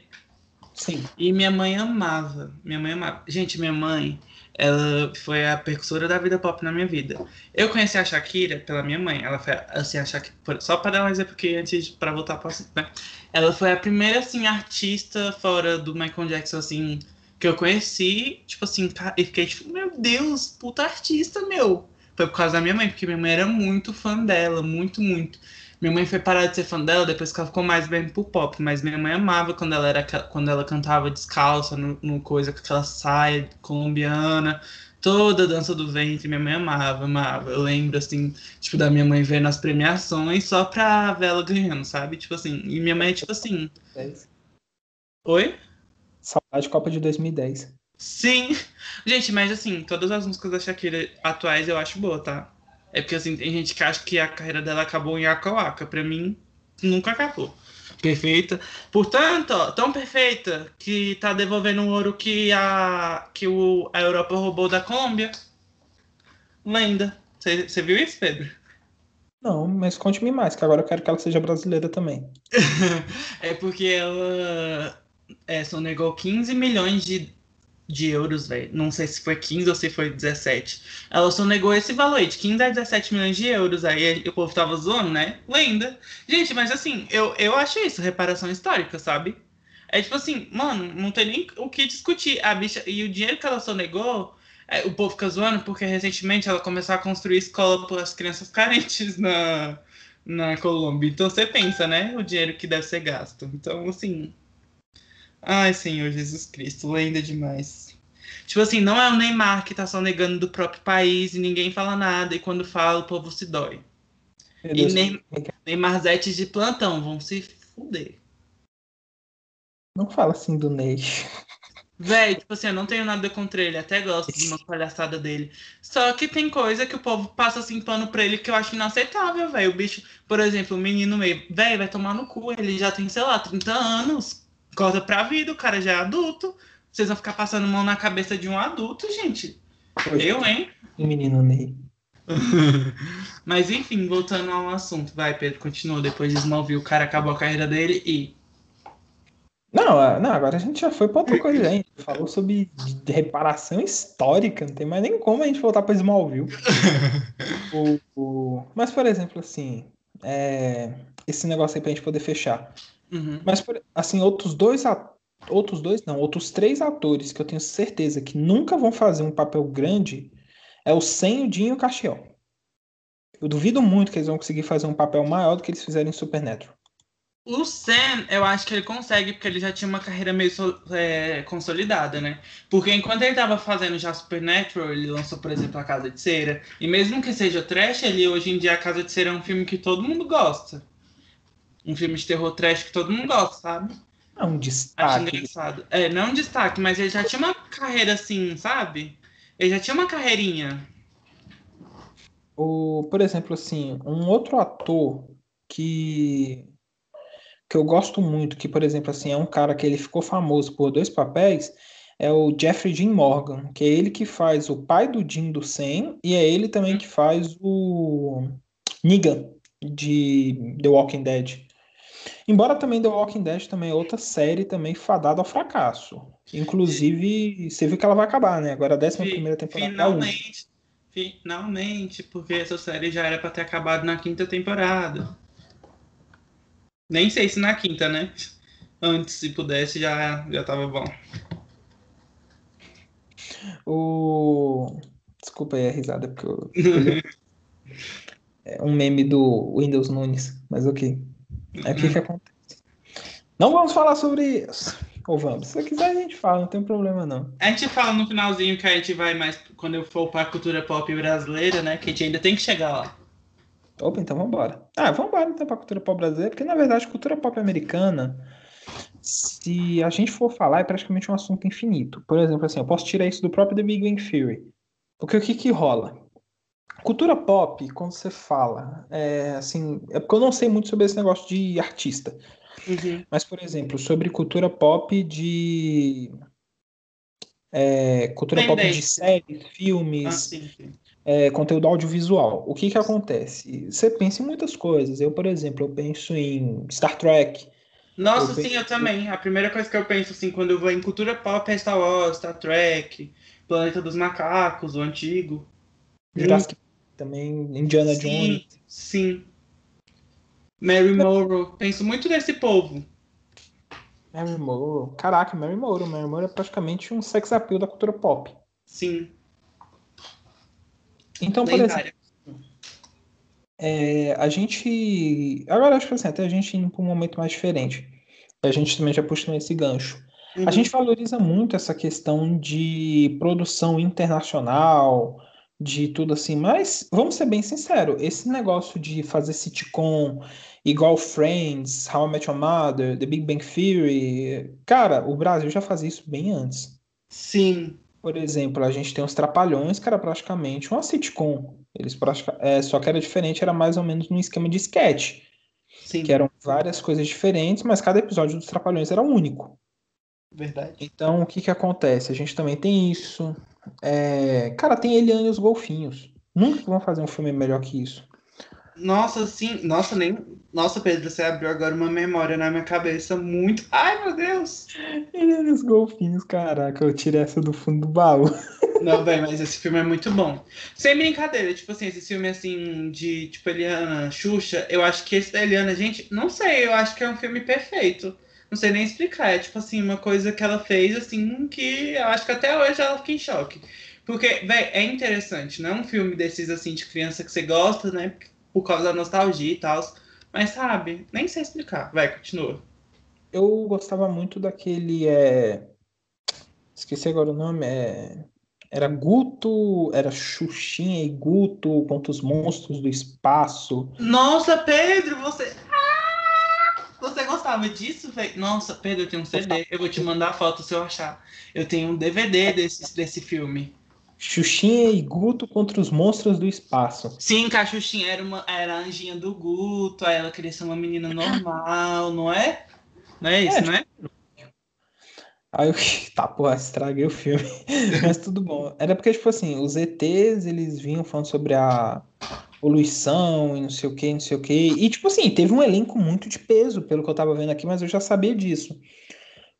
Sim. E minha mãe amava. Minha mãe amava. Gente, minha mãe, ela foi a percussora da vida pop na minha vida. Eu conheci a Shakira pela minha mãe. Ela foi assim, a Shakira, só para dar um exemplo aqui antes para voltar para né? Ela foi a primeira assim artista fora do Michael Jackson assim que eu conheci, tipo assim, e fiquei tipo, meu Deus, puta artista, meu. Foi por causa da minha mãe, porque minha mãe era muito fã dela, muito, muito. Minha mãe foi parar de ser fã dela depois que ela ficou mais bem pro pop, mas minha mãe amava quando ela era quando ela cantava descalça no, no coisa com aquela saia colombiana, toda a dança do ventre, minha mãe amava, amava. Eu lembro assim, tipo da minha mãe vendo as premiações só pra ver ela ganhando, sabe? Tipo assim, e minha mãe tipo assim, Oi? Saudade Copa de 2010. Sim. Gente, mas assim, todas as músicas da Shakira atuais eu acho boa, tá? É porque assim, tem gente que acha que a carreira dela acabou em Waka Waka. Pra mim, nunca acabou. Perfeita. Portanto, ó, tão perfeita que tá devolvendo o ouro que a, que o, a Europa roubou da Colômbia. Lenda. Você viu isso, Pedro? Não, mas conte-me mais, que agora eu quero que ela seja brasileira também. é porque ela é, sonegou 15 milhões de, de euros, velho. Não sei se foi 15 ou se foi 17. Ela sonegou esse valor aí, de 15 a 17 milhões de euros. Aí o povo tava zoando, né? Lenda. Gente, mas assim, eu, eu achei isso reparação histórica, sabe? É tipo assim, mano, não tem nem o que discutir. A bicha. E o dinheiro que ela sonegou. É, o povo fica zoando porque recentemente ela começou a construir escola para as crianças carentes na, na Colômbia. Então você pensa, né? O dinheiro que deve ser gasto. Então, assim, Ai, Senhor Jesus Cristo, lenda demais. Tipo assim, não é o Neymar que tá só negando do próprio país e ninguém fala nada, e quando fala, o povo se dói. e Ney, Neymarzetes de plantão vão se fuder. Não fala assim do Ney. Véi, tipo assim, eu não tenho nada contra ele, até gosto de uma palhaçada dele. Só que tem coisa que o povo passa assim pano pra ele que eu acho inaceitável, velho. O bicho, por exemplo, o menino meio, véi, vai tomar no cu, ele já tem, sei lá, 30 anos. Corta pra vida, o cara já é adulto. Vocês vão ficar passando mão na cabeça de um adulto, gente. Eu, hein? O menino Ney. Mas enfim, voltando ao assunto. Vai, Pedro, continua. Depois de Smallville, o cara acabou a carreira dele e. Não, não, agora a gente já foi pra outra coisa. Gente falou sobre reparação histórica. Não tem mais nem como a gente voltar pra Smallville. o, o... Mas, por exemplo, assim. É... Esse negócio aí pra gente poder fechar. Uhum. Mas, assim, outros dois atores outros dois não, outros três atores que eu tenho certeza que nunca vão fazer um papel grande é o Sam, o Dean e o Castiel. Eu duvido muito que eles vão conseguir fazer um papel maior do que eles fizeram em Supernatural. O Sam, eu acho que ele consegue, porque ele já tinha uma carreira meio é, consolidada, né? Porque enquanto ele tava fazendo já Supernatural, ele lançou, por exemplo, A Casa de Cera. E mesmo que seja trash, ele hoje em dia A Casa de Cera é um filme que todo mundo gosta. Um filme de terror trash que todo mundo gosta, sabe? É um destaque. Acho engraçado. É, não é um destaque, mas ele já tinha uma carreira assim, sabe? Ele já tinha uma carreirinha. O, por exemplo, assim, um outro ator que que eu gosto muito, que por exemplo, assim, é um cara que ele ficou famoso por dois papéis, é o Jeffrey Dean Morgan, que é ele que faz o pai do Dean do Sam e é ele também que faz o Negan de The Walking Dead. Embora também The Walking Dead também é outra série também fadada ao fracasso. Inclusive, você viu que ela vai acabar, né? Agora a 11 primeira temporada. Finalmente. Finalmente, porque essa série já era para ter acabado na quinta temporada. Nem sei se na quinta, né? Antes, se pudesse, já, já tava bom. O. Desculpa aí a risada, porque eu. é um meme do Windows Nunes, mas ok. Aí o que, que acontece? Não vamos falar sobre isso. Ou vamos? Se quiser, a gente fala, não tem problema não. A gente fala no finalzinho que a gente vai mais quando eu for para cultura pop brasileira, né? Que a gente ainda tem que chegar lá. Opa, então vambora. Ah, vambora então pra cultura pop brasileira, porque na verdade, cultura pop americana, se a gente for falar, é praticamente um assunto infinito. Por exemplo, assim, eu posso tirar isso do próprio The Big Bang Theory. Porque o que que rola? Cultura pop, quando você fala, é, assim, é porque eu não sei muito sobre esse negócio de artista. Uhum. Mas, por exemplo, sobre cultura pop de. É, cultura pop de séries, filmes, ah, sim, sim. É, conteúdo audiovisual. O que que acontece? Você pensa em muitas coisas. Eu, por exemplo, eu penso em Star Trek. Nossa, eu sim, penso... eu também. A primeira coisa que eu penso, assim, quando eu vou em cultura pop é Star Wars, Star Trek, Planeta dos Macacos, o antigo. Jurassic também Indiana sim, Jones. Sim. Mary Morrow. Penso muito nesse povo. Mary Morrow. Caraca, Mary Morrow. Mary Morrow é praticamente um sex appeal da cultura pop. Sim. Então, por exemplo, é, a gente. Agora acho que assim, até a gente indo para um momento mais diferente. A gente também já puxou esse gancho. Uhum. A gente valoriza muito essa questão de produção internacional, de tudo assim, mas vamos ser bem sinceros, esse negócio de fazer sitcom igual Friends, How I Met Your Mother, The Big Bang Theory, cara, o Brasil já fazia isso bem antes. Sim. Por exemplo, a gente tem os Trapalhões, que era praticamente uma sitcom. Eles pratica... é, só que era diferente, era mais ou menos num esquema de sketch. Sim. Que eram várias coisas diferentes, mas cada episódio dos Trapalhões era único. Verdade. Então, o que que acontece? A gente também tem isso. É... Cara, tem Eliane e os Golfinhos. Nunca vão fazer um filme melhor que isso. Nossa, sim. Nossa, nem. Nossa, Pedro, você abriu agora uma memória na minha cabeça muito. Ai, meu Deus! Eliane e os Golfinhos, caraca, eu tirei essa do fundo do baú. Não, bem, mas esse filme é muito bom. Sem brincadeira, tipo assim, esse filme assim de tipo Eliana, Xuxa, eu acho que esse da Eliana, gente, não sei, eu acho que é um filme perfeito não sei nem explicar. É tipo assim, uma coisa que ela fez, assim, que eu acho que até hoje ela fica em choque. Porque, velho, é interessante, não é um filme desses, assim, de criança que você gosta, né? Por causa da nostalgia e tal. Mas, sabe, nem sei explicar. Vai, continua. Eu gostava muito daquele. É... Esqueci agora o nome. É... Era Guto, era Xuxinha e Guto contra os monstros do espaço. Nossa, Pedro, você. Gostava disso, velho? Nossa, Pedro, eu tenho um CD. Eu vou te mandar a foto se eu achar. Eu tenho um DVD desse, desse filme. Xuxinha e Guto contra os monstros do espaço. Sim, que a Xuxinha era, uma, era a anjinha do Guto, aí ela queria ser uma menina normal, não é? Não é isso, é, não é? Aí eu, tá, porra, estraguei o filme. Mas tudo bom. Era porque, tipo assim, os ETs, eles vinham falando sobre a poluição e não sei o que, não sei o que. E, tipo assim, teve um elenco muito de peso, pelo que eu tava vendo aqui, mas eu já sabia disso.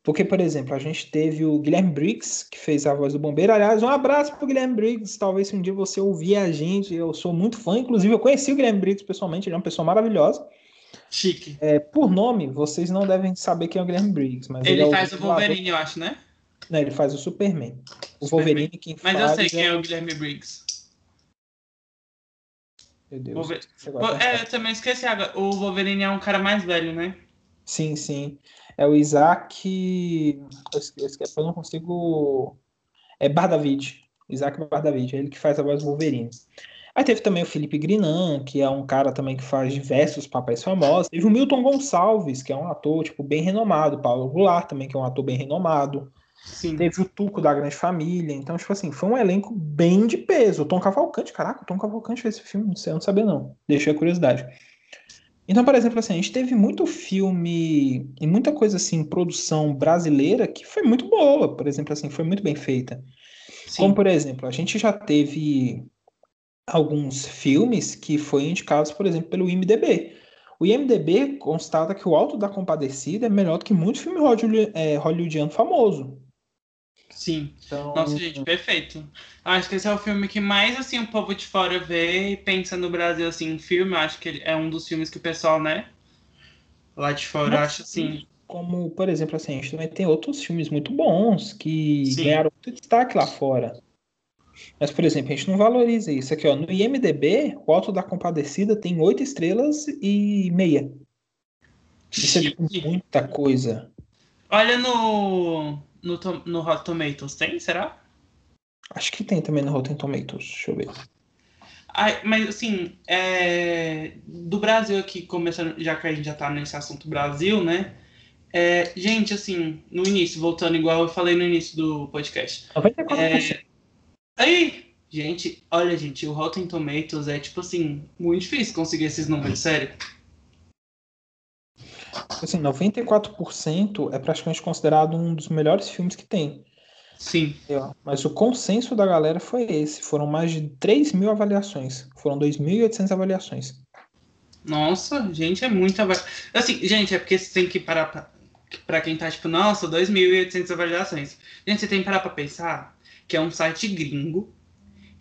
Porque, por exemplo, a gente teve o Guilherme Briggs, que fez a voz do bombeiro. Aliás, um abraço pro Guilherme Briggs. Talvez se um dia você ouvir a gente, eu sou muito fã. Inclusive, eu conheci o Guilherme Briggs pessoalmente, ele é uma pessoa maravilhosa. Chique. É, por nome, vocês não devem saber quem é o Guilherme Briggs. Mas ele, ele é faz o, o Wolverine, eu acho, né? Não, ele faz o Superman. O Superman. Wolverine quem mas faz. Mas eu sei quem é... é o Guilherme Briggs. Meu Deus. É, eu também esqueci agora. O Wolverine é um cara mais velho, né? Sim, sim. É o Isaac. Eu, esqueci, eu não consigo. É Bardavid. Isaac Bardavid. É ele que faz a voz do Wolverine. Aí teve também o Felipe Grinan, que é um cara também que faz diversos papéis famosos. Teve o Milton Gonçalves, que é um ator tipo, bem renomado. Paulo Goulart também, que é um ator bem renomado. Sim. Teve o Tuco da Grande Família. Então, tipo assim, foi um elenco bem de peso. O Tom Cavalcante, caraca, o Tom Cavalcante fez esse filme, não sei, eu não sabia não. Deixei a curiosidade. Então, por exemplo, assim, a gente teve muito filme e muita coisa assim, produção brasileira que foi muito boa, por exemplo, assim, foi muito bem feita. Sim. Como, por exemplo, a gente já teve alguns filmes que foram indicados, por exemplo, pelo IMDB. O IMDB constata que o Alto da Compadecida é melhor do que muito filme é, hollywoodiano famoso. Sim. Então... Nossa, gente, perfeito. Acho que esse é o filme que mais, assim, o povo de fora vê e pensa no Brasil, assim, filme. Acho que é um dos filmes que o pessoal, né, lá de fora acha, assim... Como, por exemplo, assim, a gente também tem outros filmes muito bons que Sim. ganharam muito destaque lá fora. Mas, por exemplo, a gente não valoriza isso. Aqui, ó, no IMDB, o Alto da Compadecida tem oito estrelas e meia. Isso é tipo, muita coisa. Olha no, no, no Hot Tomatoes, tem? Será? Acho que tem também no Rotten Tomatoes. Deixa eu ver. Ai, mas assim, é... do Brasil aqui, começando, já que a gente já tá nesse assunto Brasil, né? É... gente, assim, no início, voltando igual eu falei no início do podcast. 94%. É... Aí, gente, olha, gente, o Rotten Tomatoes é tipo assim, muito difícil conseguir esses números, sério. Assim, 94% é praticamente considerado um dos melhores filmes que tem. Sim. Mas o consenso da galera foi esse. Foram mais de 3 mil avaliações. Foram 2.800 avaliações. Nossa, gente, é muita avaliação. Assim, gente, é porque você tem que parar pra, pra quem tá tipo, nossa, 2.800 avaliações. Gente, você tem que parar pra pensar que é um site gringo,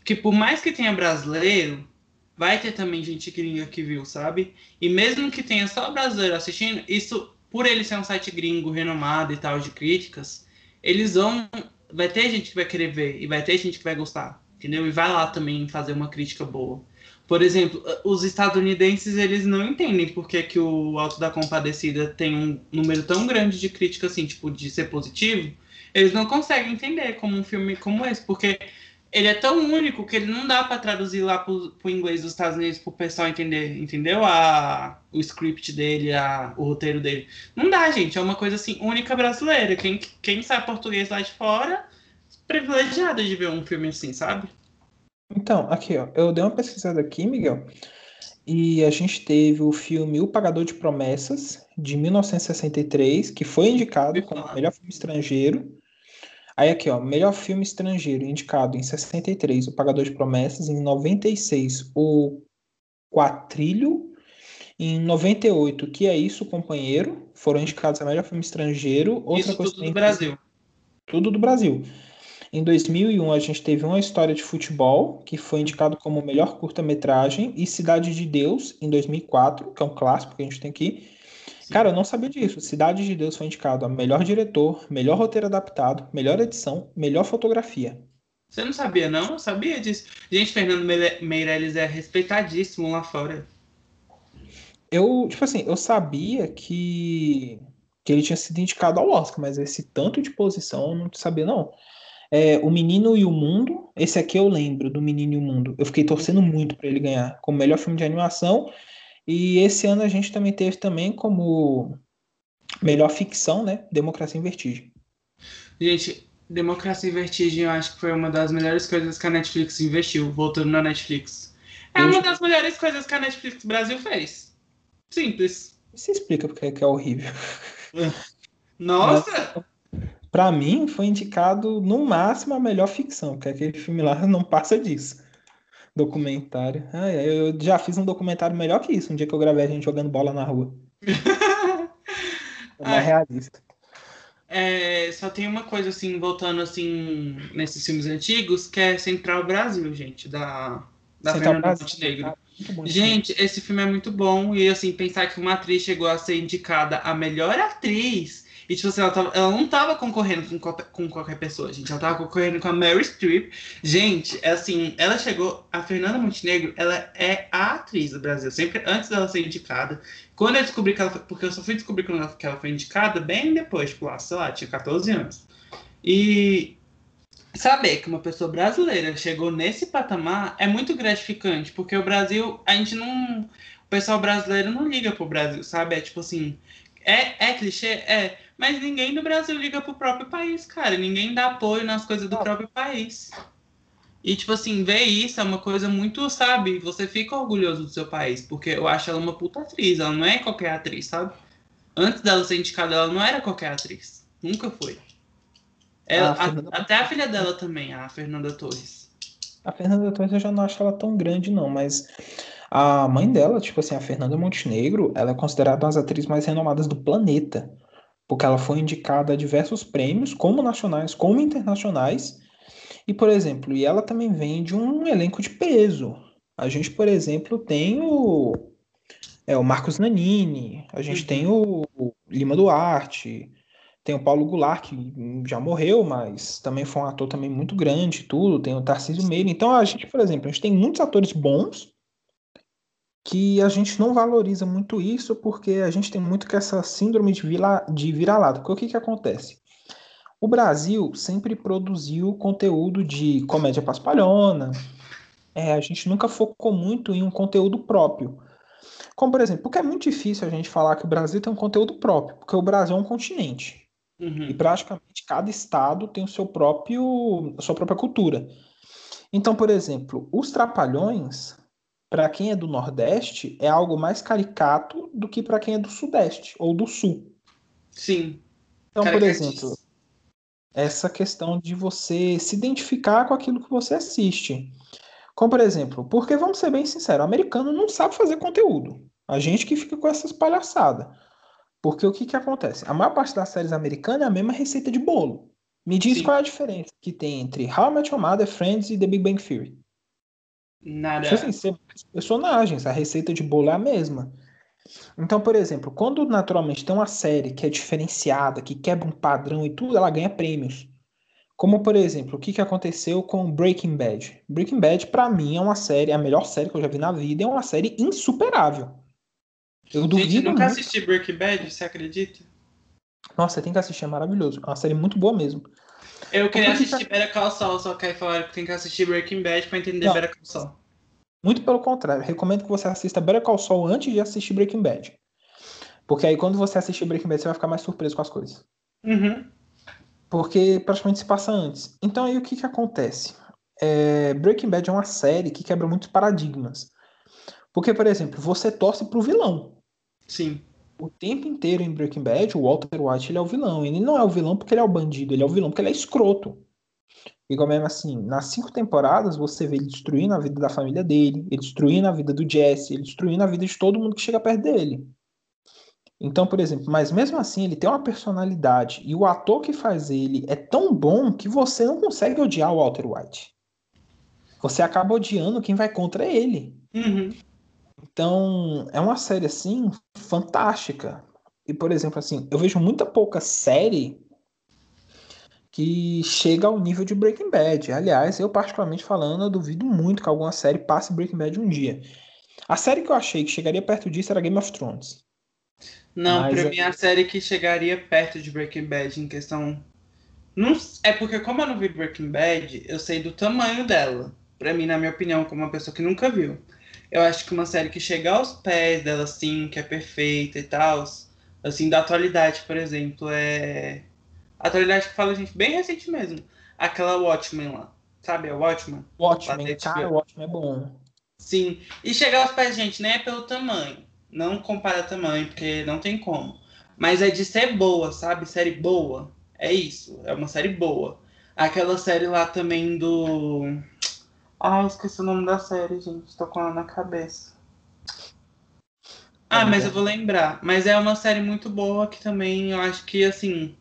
que por mais que tenha brasileiro, vai ter também gente gringa que viu, sabe? E mesmo que tenha só brasileiro assistindo, isso, por ele ser um site gringo renomado e tal, de críticas, eles vão. Vai ter gente que vai querer ver e vai ter gente que vai gostar, entendeu? E vai lá também fazer uma crítica boa. Por exemplo, os estadunidenses, eles não entendem por que, que o Alto da Compadecida tem um número tão grande de crítica, assim, tipo, de ser positivo, eles não conseguem entender como um filme como esse, porque ele é tão único que ele não dá para traduzir lá pro, pro inglês dos Estados Unidos pro pessoal entender, entendeu? A, o script dele, a, o roteiro dele. Não dá, gente. É uma coisa assim, única brasileira. Quem, quem sabe português lá de fora, privilegiado de ver um filme assim, sabe? Então, aqui, ó. Eu dei uma pesquisada aqui, Miguel. E a gente teve o filme O Pagador de Promessas, de 1963, que foi indicado como melhor filme estrangeiro. Aí aqui, ó, melhor filme estrangeiro, indicado em 63, O Pagador de Promessas, em 96, O Quatrilho, em 98, Que é Isso, Companheiro, foram indicados a melhor filme estrangeiro. Outra isso coisa tudo do Brasil. Tudo do Brasil. Em 2001, a gente teve Uma História de Futebol, que foi indicado como melhor curta-metragem, e Cidade de Deus, em 2004, que é um clássico que a gente tem aqui, Cara, eu não sabia disso. Cidade de Deus foi indicado a melhor diretor, melhor roteiro adaptado, melhor edição, melhor fotografia. Você não sabia, não? Eu sabia disso. Gente, Fernando Meirelles é respeitadíssimo lá fora. Eu, tipo assim, eu sabia que que ele tinha sido indicado ao Oscar, mas esse tanto de posição eu não sabia, não. É, o Menino e o Mundo, esse aqui eu lembro, do Menino e o Mundo. Eu fiquei torcendo muito para ele ganhar como melhor filme de animação. E esse ano a gente também teve também como melhor ficção, né? Democracia em Vertigem. Gente, Democracia em Vertigem eu acho que foi uma das melhores coisas que a Netflix investiu, voltando na Netflix. É uma das melhores coisas que a Netflix Brasil fez. Simples. Você explica porque é que é horrível. Nossa! Para mim, foi indicado no máximo a melhor ficção, porque aquele filme lá não passa disso. Documentário. Ah, eu já fiz um documentário melhor que isso, um dia que eu gravei a gente jogando bola na rua. é mais realista. É, só tem uma coisa assim, voltando assim, nesses filmes antigos, que é Central Brasil, gente, da, da Central Fernanda Montenegro. Ah, gente, esse filme é muito bom. E assim, pensar que uma atriz chegou a ser indicada a melhor atriz e, tipo assim, ela, tava, ela não tava concorrendo com, com qualquer pessoa, gente. Ela tava concorrendo com a Mary Streep. Gente, é assim, ela chegou. A Fernanda Montenegro, ela é a atriz do Brasil. Sempre antes dela ser indicada. Quando eu descobri que ela foi. Porque eu só fui descobrir que ela foi indicada bem depois, tipo, lá, sei lá, tinha 14 anos. E saber que uma pessoa brasileira chegou nesse patamar é muito gratificante, porque o Brasil, a gente não. O pessoal brasileiro não liga pro Brasil, sabe? É tipo assim. É, é clichê? É. Mas ninguém do Brasil liga pro próprio país, cara. Ninguém dá apoio nas coisas do próprio país. E, tipo assim, ver isso é uma coisa muito, sabe? Você fica orgulhoso do seu país, porque eu acho ela uma puta atriz. Ela não é qualquer atriz, sabe? Antes dela ser indicada, ela não era qualquer atriz. Nunca foi. Ela, a Fernanda... a, até a filha dela também, a Fernanda Torres. A Fernanda Torres eu já não acho ela tão grande, não, mas a mãe dela, tipo assim, a Fernanda Montenegro, ela é considerada uma das atrizes mais renomadas do planeta porque ela foi indicada a diversos prêmios, como nacionais, como internacionais. E, por exemplo, e ela também vem de um elenco de peso. A gente, por exemplo, tem o, é, o Marcos Nanini, a gente tem o, o Lima Duarte, tem o Paulo Goulart, que já morreu, mas também foi um ator também muito grande, tudo. Tem o Tarcísio Meira. Então, a gente, por exemplo, a gente tem muitos atores bons que a gente não valoriza muito isso porque a gente tem muito que essa síndrome de, vira, de vira-lata. Porque o que, que acontece? O Brasil sempre produziu conteúdo de comédia paspalhona, é, a gente nunca focou muito em um conteúdo próprio. Como, por exemplo, porque é muito difícil a gente falar que o Brasil tem um conteúdo próprio, porque o Brasil é um continente. Uhum. E praticamente cada estado tem o seu próprio, a sua própria cultura. Então, por exemplo, os Trapalhões para quem é do Nordeste, é algo mais caricato do que para quem é do Sudeste ou do Sul. Sim. Então, por exemplo, essa questão de você se identificar com aquilo que você assiste. Como, por exemplo, porque vamos ser bem sinceros, o americano não sabe fazer conteúdo. A gente que fica com essas palhaçadas. Porque o que, que acontece? A maior parte das séries americanas é a mesma receita de bolo. Me diz Sim. qual é a diferença que tem entre How I Met Your Mother, Friends e The Big Bang Theory. Nada. Tipo assim, ser personagens, a receita de bolo é a mesma. Então, por exemplo, quando naturalmente tem uma série que é diferenciada, que quebra um padrão e tudo, ela ganha prêmios. Como, por exemplo, o que, que aconteceu com Breaking Bad? Breaking Bad, para mim, é uma série, a melhor série que eu já vi na vida, é uma série insuperável. Eu duvido. Gente, nunca muito... assisti Breaking Bad, você acredita? Nossa, você tem que assistir, é maravilhoso. É uma série muito boa mesmo. Eu queria assistir Better Call Saul, só que aí falaram que tem que assistir Breaking Bad pra entender Não. Better Call Saul. Muito pelo contrário, recomendo que você assista Better Call Saul antes de assistir Breaking Bad. Porque aí quando você assistir Breaking Bad, você vai ficar mais surpreso com as coisas. Uhum. Porque praticamente se passa antes. Então aí o que que acontece? É, Breaking Bad é uma série que quebra muitos paradigmas. Porque, por exemplo, você torce pro vilão. Sim o tempo inteiro em Breaking Bad, o Walter White ele é o vilão. Ele não é o vilão porque ele é o bandido, ele é o vilão porque ele é escroto. Igual mesmo assim, nas cinco temporadas você vê ele destruindo a vida da família dele, ele destruindo a vida do Jesse, ele destruindo a vida de todo mundo que chega perto dele. Então, por exemplo, mas mesmo assim ele tem uma personalidade e o ator que faz ele é tão bom que você não consegue odiar o Walter White. Você acaba odiando quem vai contra ele. Uhum. Então, é uma série assim fantástica. E por exemplo, assim, eu vejo muita pouca série que chega ao nível de Breaking Bad. Aliás, eu particularmente falando, eu duvido muito que alguma série passe Breaking Bad um dia. A série que eu achei que chegaria perto disso era Game of Thrones. Não, Mas pra é... mim a série que chegaria perto de Breaking Bad em questão. Não... É porque, como eu não vi Breaking Bad, eu sei do tamanho dela. Pra mim, na minha opinião, como uma pessoa que nunca viu. Eu acho que uma série que chega aos pés dela, assim, que é perfeita e tal, assim, da atualidade, por exemplo, é. A atualidade que fala, gente, bem recente mesmo. Aquela Watchmen lá. Sabe, a Watchmen? Watchmen, cara, o Watchmen é bom. Sim. E chegar aos pés, gente, nem é pelo tamanho. Não compara tamanho, porque não tem como. Mas é de ser boa, sabe? Série boa. É isso. É uma série boa. Aquela série lá também do. Ah, esqueci o nome da série, gente. Tô com ela na cabeça. Ah, mas eu vou lembrar. Mas é uma série muito boa que também eu acho que, assim,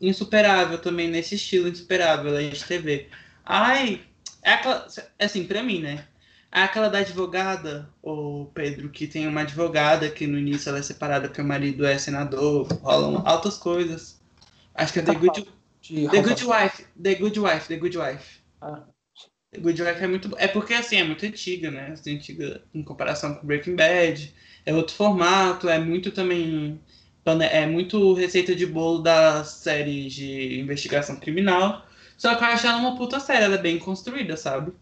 insuperável também, nesse estilo insuperável da TV. Ai, é aquela. Assim, pra mim, né? É aquela da advogada, o Pedro, que tem uma advogada que no início ela é separada porque o marido é senador, rolam altas coisas. Acho que é The Good, The Good Wife. The Good Wife, The Good Wife. Ah. Good Wife é muito. É porque assim, é muito antiga, né? Assim, antiga em comparação com Breaking Bad. É outro formato, é muito também. É muito receita de bolo das séries de investigação criminal. Só que eu acho ela uma puta série, ela é bem construída, sabe?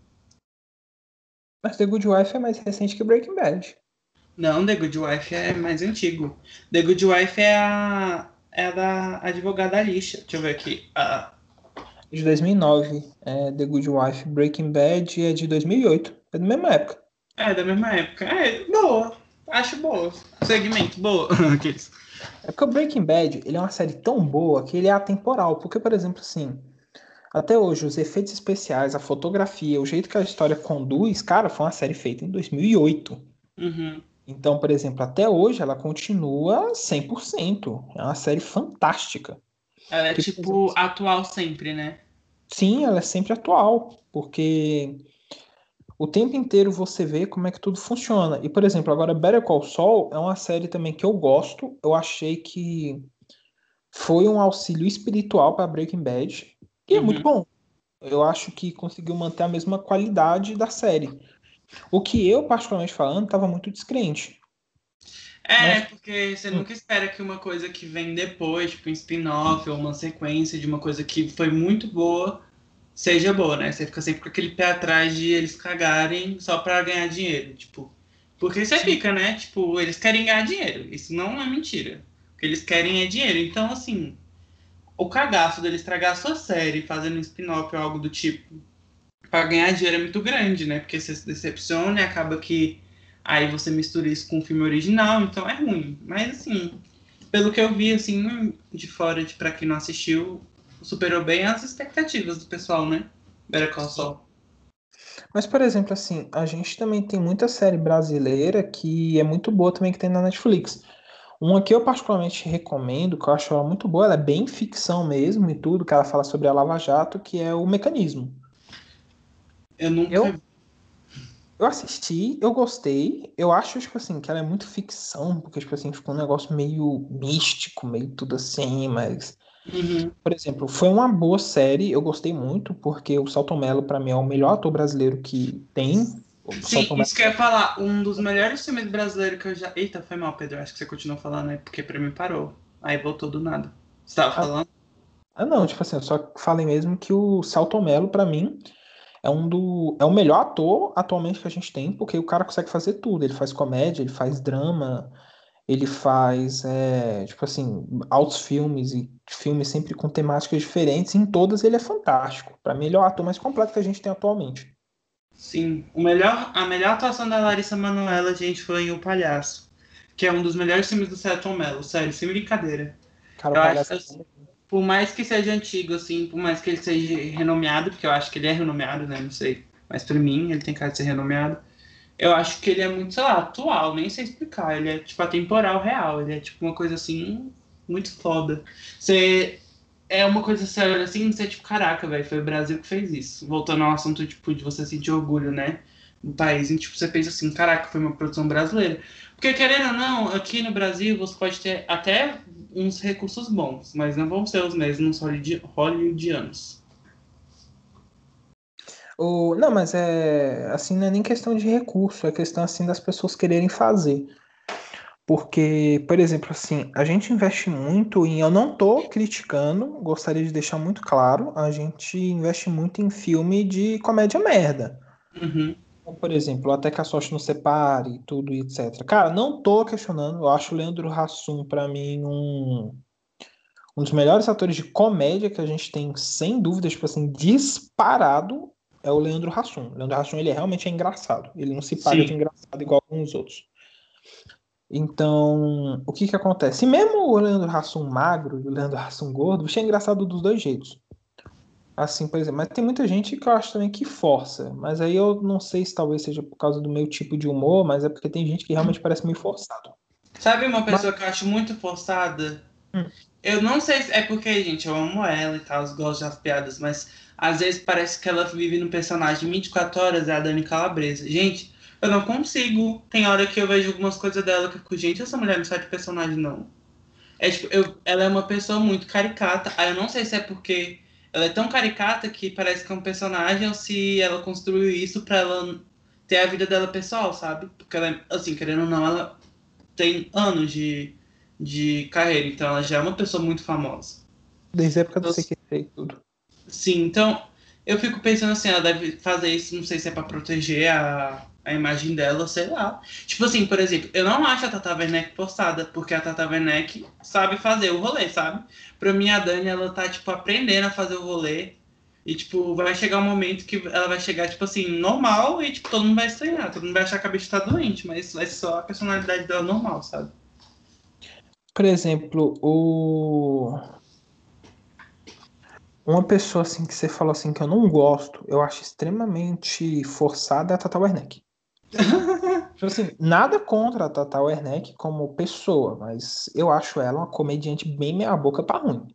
Mas The Good Wife é mais recente que Breaking Bad. Não, The Good Wife é mais antigo. The Good Wife é a, é a da advogada lixa. Deixa eu ver aqui. A... De 2009. É The Good Wife. Breaking Bad é de 2008. É da mesma época. É, da mesma época. É, boa. Acho boa. Segmento, boa. é porque o Breaking Bad ele é uma série tão boa que ele é atemporal. Porque, por exemplo, assim até hoje, os efeitos especiais, a fotografia, o jeito que a história conduz, cara, foi uma série feita em 2008. Uhum. Então, por exemplo, até hoje ela continua 100%. É uma série fantástica. Ela é, tipo, atual sempre, né? Sim, ela é sempre atual, porque o tempo inteiro você vê como é que tudo funciona. E, por exemplo, agora Better Call Saul é uma série também que eu gosto. Eu achei que foi um auxílio espiritual para Breaking Bad. E é muito uhum. bom. Eu acho que conseguiu manter a mesma qualidade da série. O que eu, particularmente falando, estava muito descrente. É, Mas... porque você nunca espera que uma coisa que vem depois, tipo um spin-off ou uma sequência de uma coisa que foi muito boa, seja boa, né? Você fica sempre com aquele pé atrás de eles cagarem só para ganhar dinheiro, tipo. Porque você Sim. fica, né? Tipo, eles querem ganhar dinheiro. Isso não é mentira. O que eles querem é dinheiro. Então, assim, o cagaço dele estragar a sua série fazendo um spin-off ou algo do tipo para ganhar dinheiro é muito grande, né? Porque você se decepciona e acaba que aí você mistura isso com o filme original, então é ruim. Mas assim, pelo que eu vi assim de fora de para quem não assistiu, superou bem as expectativas do pessoal, né? Better Call Saul. Mas, por exemplo, assim, a gente também tem muita série brasileira que é muito boa também que tem na Netflix. Uma que eu particularmente recomendo, que eu acho ela muito boa, ela é bem ficção mesmo e tudo, que ela fala sobre a Lava Jato, que é o Mecanismo. Eu nunca eu, eu assisti, eu gostei. Eu acho, tipo assim, que ela é muito ficção, porque, tipo assim, ficou um negócio meio místico, meio tudo assim, mas. Uhum. Por exemplo, foi uma boa série, eu gostei muito, porque o Salto Mello, pra mim, é o melhor ator brasileiro que tem. Sim, isso que eu ia falar. Um dos melhores filmes brasileiros que eu já. Eita, foi mal, Pedro. Acho que você continuou falando, né? Porque pra mim parou. Aí voltou do nada. Você tava ah, falando? Ah, não, tipo assim, eu só falei mesmo que o Salto Mello, pra mim, é um do. É o melhor ator atualmente que a gente tem, porque o cara consegue fazer tudo. Ele faz comédia, ele faz drama, ele faz, é, tipo assim, altos filmes e filmes sempre com temáticas diferentes. Em todas ele é fantástico. Pra mim, ele é o ator mais completo que a gente tem atualmente. Sim, o melhor, a melhor atuação da Larissa Manoela, gente, foi em O Palhaço, que é um dos melhores filmes do Celton Mello, sério, sem brincadeira. Cara, eu acho que, assim, por mais que seja antigo, assim, por mais que ele seja renomeado, porque eu acho que ele é renomeado, né, não sei, mas pra mim ele tem cara de ser renomeado, eu acho que ele é muito, sei lá, atual, nem sei explicar, ele é, tipo, atemporal real, ele é, tipo, uma coisa, assim, muito foda. Você é uma coisa séria assim, você tipo, caraca, velho, foi o Brasil que fez isso. Voltando ao assunto, tipo, de você sentir orgulho, né? Do país. E, tipo, você pensa assim, caraca, foi uma produção brasileira. Porque, querendo ou não, aqui no Brasil você pode ter até uns recursos bons, mas não vão ser os mesmos hollywoodianos. O, não, mas é assim, não é nem questão de recurso, é questão assim das pessoas quererem fazer. Porque, por exemplo, assim, a gente investe muito em. Eu não tô criticando, gostaria de deixar muito claro, a gente investe muito em filme de comédia merda. Uhum. Então, por exemplo, Até que a Sorte nos separe, tudo e etc. Cara, não tô questionando, eu acho o Leandro Hassum, para mim, um, um dos melhores atores de comédia que a gente tem, sem dúvida, tipo assim, disparado, é o Leandro Hassum. O Leandro Hassum, ele realmente é engraçado. Ele não se paga Sim. de engraçado igual alguns outros. Então, o que que acontece? E mesmo o Leandro Hassum magro e o Leandro Hassum gordo, é engraçado dos dois jeitos. Assim, por exemplo, mas tem muita gente que eu acho também que força. Mas aí eu não sei se talvez seja por causa do meu tipo de humor, mas é porque tem gente que realmente parece meio forçado. Sabe uma pessoa mas... que eu acho muito forçada? Hum. Eu não sei se é porque, gente, eu amo ela e tal, gosto das piadas, mas às vezes parece que ela vive no personagem 24 horas, é a Dani Calabresa. Gente, eu não consigo. Tem hora que eu vejo algumas coisas dela que eu fico, gente, essa mulher não sai de personagem, não. É tipo, eu, ela é uma pessoa muito caricata. Aí eu não sei se é porque ela é tão caricata que parece que é um personagem ou se ela construiu isso pra ela ter a vida dela pessoal, sabe? Porque ela, assim, querendo ou não, ela tem anos de, de carreira, então ela já é uma pessoa muito famosa. Desde a época do CQC e tudo. Sim, então eu fico pensando assim, ela deve fazer isso, não sei se é pra proteger a, a imagem dela, sei lá. Tipo assim, por exemplo, eu não acho a Tata Werneck forçada, porque a Tata Werneck sabe fazer o rolê, sabe? Pra mim, a Dani, ela tá, tipo, aprendendo a fazer o rolê. E, tipo, vai chegar um momento que ela vai chegar, tipo assim, normal e, tipo, todo mundo vai estranhar. Todo mundo vai achar que a bicha tá doente, mas vai ser só a personalidade dela normal, sabe? Por exemplo, o... Uma pessoa, assim, que você falou assim, que eu não gosto, eu acho extremamente forçada, é a Tata Werneck. Tipo assim, nada contra a Tata Werneck como pessoa, mas eu acho ela uma comediante bem meia boca para ruim.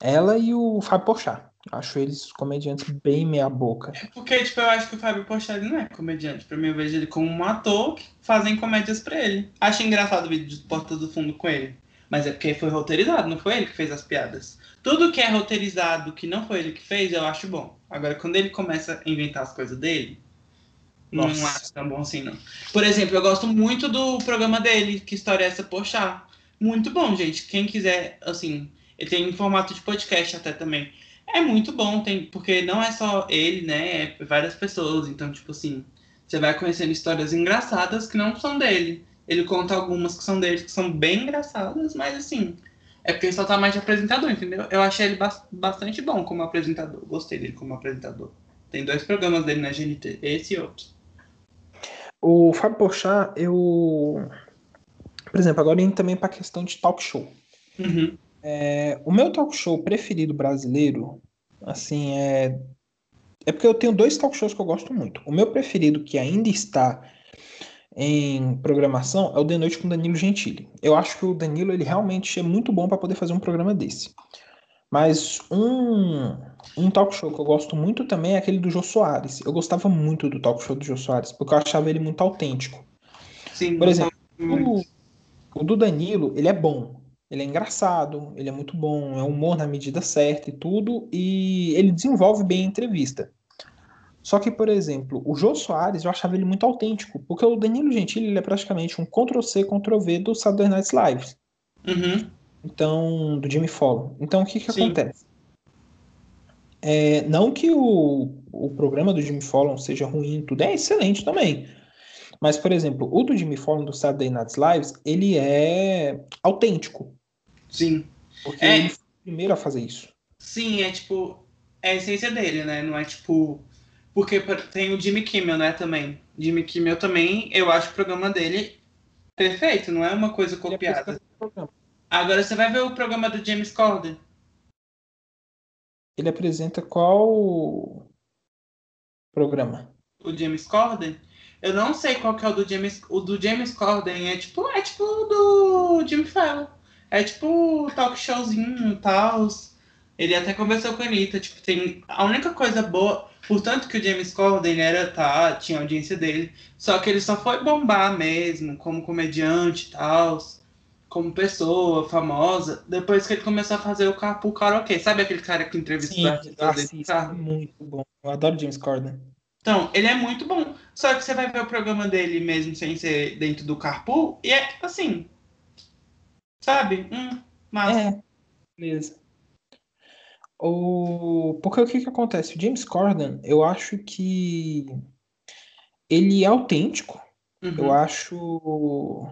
Ela e o Fábio Porchat. Acho eles comediantes bem meia boca. É porque, tipo, eu acho que o Fábio Porchat não é comediante. Pra mim, eu vejo ele como um ator que fazem comédias pra ele. Acho engraçado o vídeo de Porta do Fundo com ele. Mas é porque foi roteirizado, não foi ele que fez as piadas. Tudo que é roteirizado, que não foi ele que fez, eu acho bom. Agora, quando ele começa a inventar as coisas dele, nossa. Não acho tão bom assim, não. Por exemplo, eu gosto muito do programa dele, Que História é essa, Poxa. Muito bom, gente. Quem quiser, assim, ele tem um formato de podcast até também. É muito bom, tem, porque não é só ele, né? É várias pessoas. Então, tipo assim, você vai conhecendo histórias engraçadas que não são dele. Ele conta algumas que são dele, que são bem engraçadas, mas assim, é porque ele só tá mais de apresentador, entendeu? Eu achei ele bastante bom como apresentador. Gostei dele como apresentador. Tem dois programas dele na GNT, esse e outro. O Fábio Porchat, eu... Por exemplo, agora indo também para a questão de talk show. Uhum. É, o meu talk show preferido brasileiro, assim, é... É porque eu tenho dois talk shows que eu gosto muito. O meu preferido, que ainda está em programação, é o De Noite com Danilo Gentili. Eu acho que o Danilo, ele realmente é muito bom para poder fazer um programa desse. Mas um, um talk show que eu gosto muito também é aquele do Jô Soares. Eu gostava muito do talk show do Jô Soares, porque eu achava ele muito autêntico. Sim, Por exemplo, o, o do Danilo, ele é bom. Ele é engraçado, ele é muito bom, é humor na medida certa e tudo, e ele desenvolve bem a entrevista. Só que, por exemplo, o Jô Soares, eu achava ele muito autêntico, porque o Danilo Gentili ele é praticamente um Ctrl-C, Ctrl-V do Saturday Night Live. Uhum. Então, do Jimmy Fallon. Então, o que que Sim. acontece? É, não que o, o programa do Jimmy Fallon seja ruim, tudo é excelente também. Mas, por exemplo, o do Jimmy Fallon do Saturday Night Lives, ele é autêntico. Sim. Porque é... ele foi o primeiro a fazer isso. Sim, é tipo, é a essência dele, né? Não é tipo. Porque tem o Jimmy Kimmel, né, também. Jimmy Kimmel também, eu acho o programa dele perfeito, não é uma coisa copiada. Agora você vai ver o programa do James Corden. Ele apresenta qual programa? O James Corden? Eu não sei qual que é o do James. O do James Corden é tipo. É tipo do Jimmy Fallon. É tipo talk showzinho e tal. Ele até conversou com a Anitta. Tipo, tem. A única coisa boa. Portanto que o James Corden era, tá, tinha audiência dele. Só que ele só foi bombar mesmo, como comediante e tal como pessoa famosa depois que ele começou a fazer o Carpool Karaoke. Sabe aquele cara que entrevistou Sim, o artista Muito bom. Eu adoro James Corden. Então, ele é muito bom. Só que você vai ver o programa dele mesmo sem ser dentro do Carpool e é tipo assim, Sabe? Hum, massa. É, beleza. O... Porque o que que acontece? O James Corden, eu acho que ele é autêntico. Uhum. Eu acho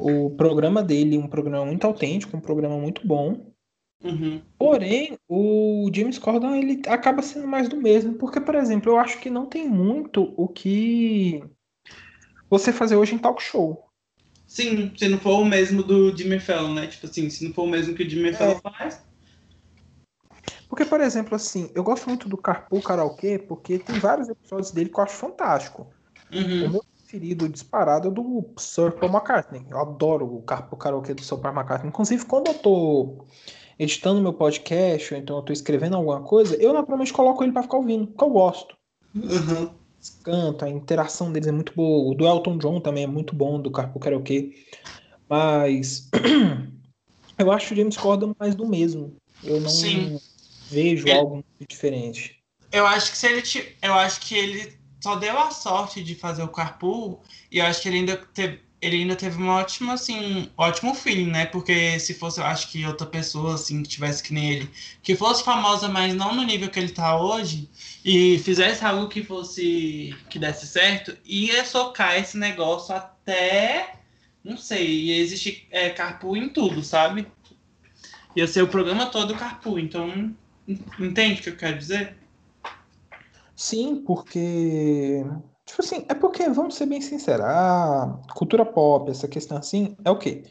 o programa dele um programa muito autêntico, um programa muito bom. Uhum. Porém, o James Corden ele acaba sendo mais do mesmo, porque, por exemplo, eu acho que não tem muito o que você fazer hoje em talk show. Sim, se não for o mesmo do Jimmy Fallon, né? Tipo assim, se não for o mesmo que o Jimmy Fallon é. faz. Porque, por exemplo, assim, eu gosto muito do Carpool Karaokê, porque tem vários episódios dele que eu acho fantástico. Uhum. O meu preferido disparado é do Sir Paul McCartney. Eu adoro o Carpool Karaokê do Sir Paul McCartney. Inclusive, quando eu tô editando meu podcast, ou então eu tô escrevendo alguma coisa, eu naturalmente coloco ele para ficar ouvindo, porque eu gosto. Uhum. Canta, a interação deles é muito boa. O do Elton John também é muito bom, do Carpool Karaoke. Mas eu acho o James Corden mais do mesmo. Eu não Sim. vejo ele... algo diferente. Eu acho que se ele eu acho que ele só deu a sorte de fazer o Carpool e eu acho que ele ainda teve ele ainda teve um ótimo, assim, ótimo feeling, né? Porque se fosse, eu acho que outra pessoa, assim, que tivesse que nem ele, que fosse famosa, mas não no nível que ele tá hoje, e fizesse algo que fosse, que desse certo, ia socar esse negócio até, não sei, ia existir é, carpool em tudo, sabe? Ia ser o programa todo carpool, então, entende o que eu quero dizer? Sim, porque Tipo assim, é porque, vamos ser bem sinceros, a cultura pop, essa questão assim, é o quê?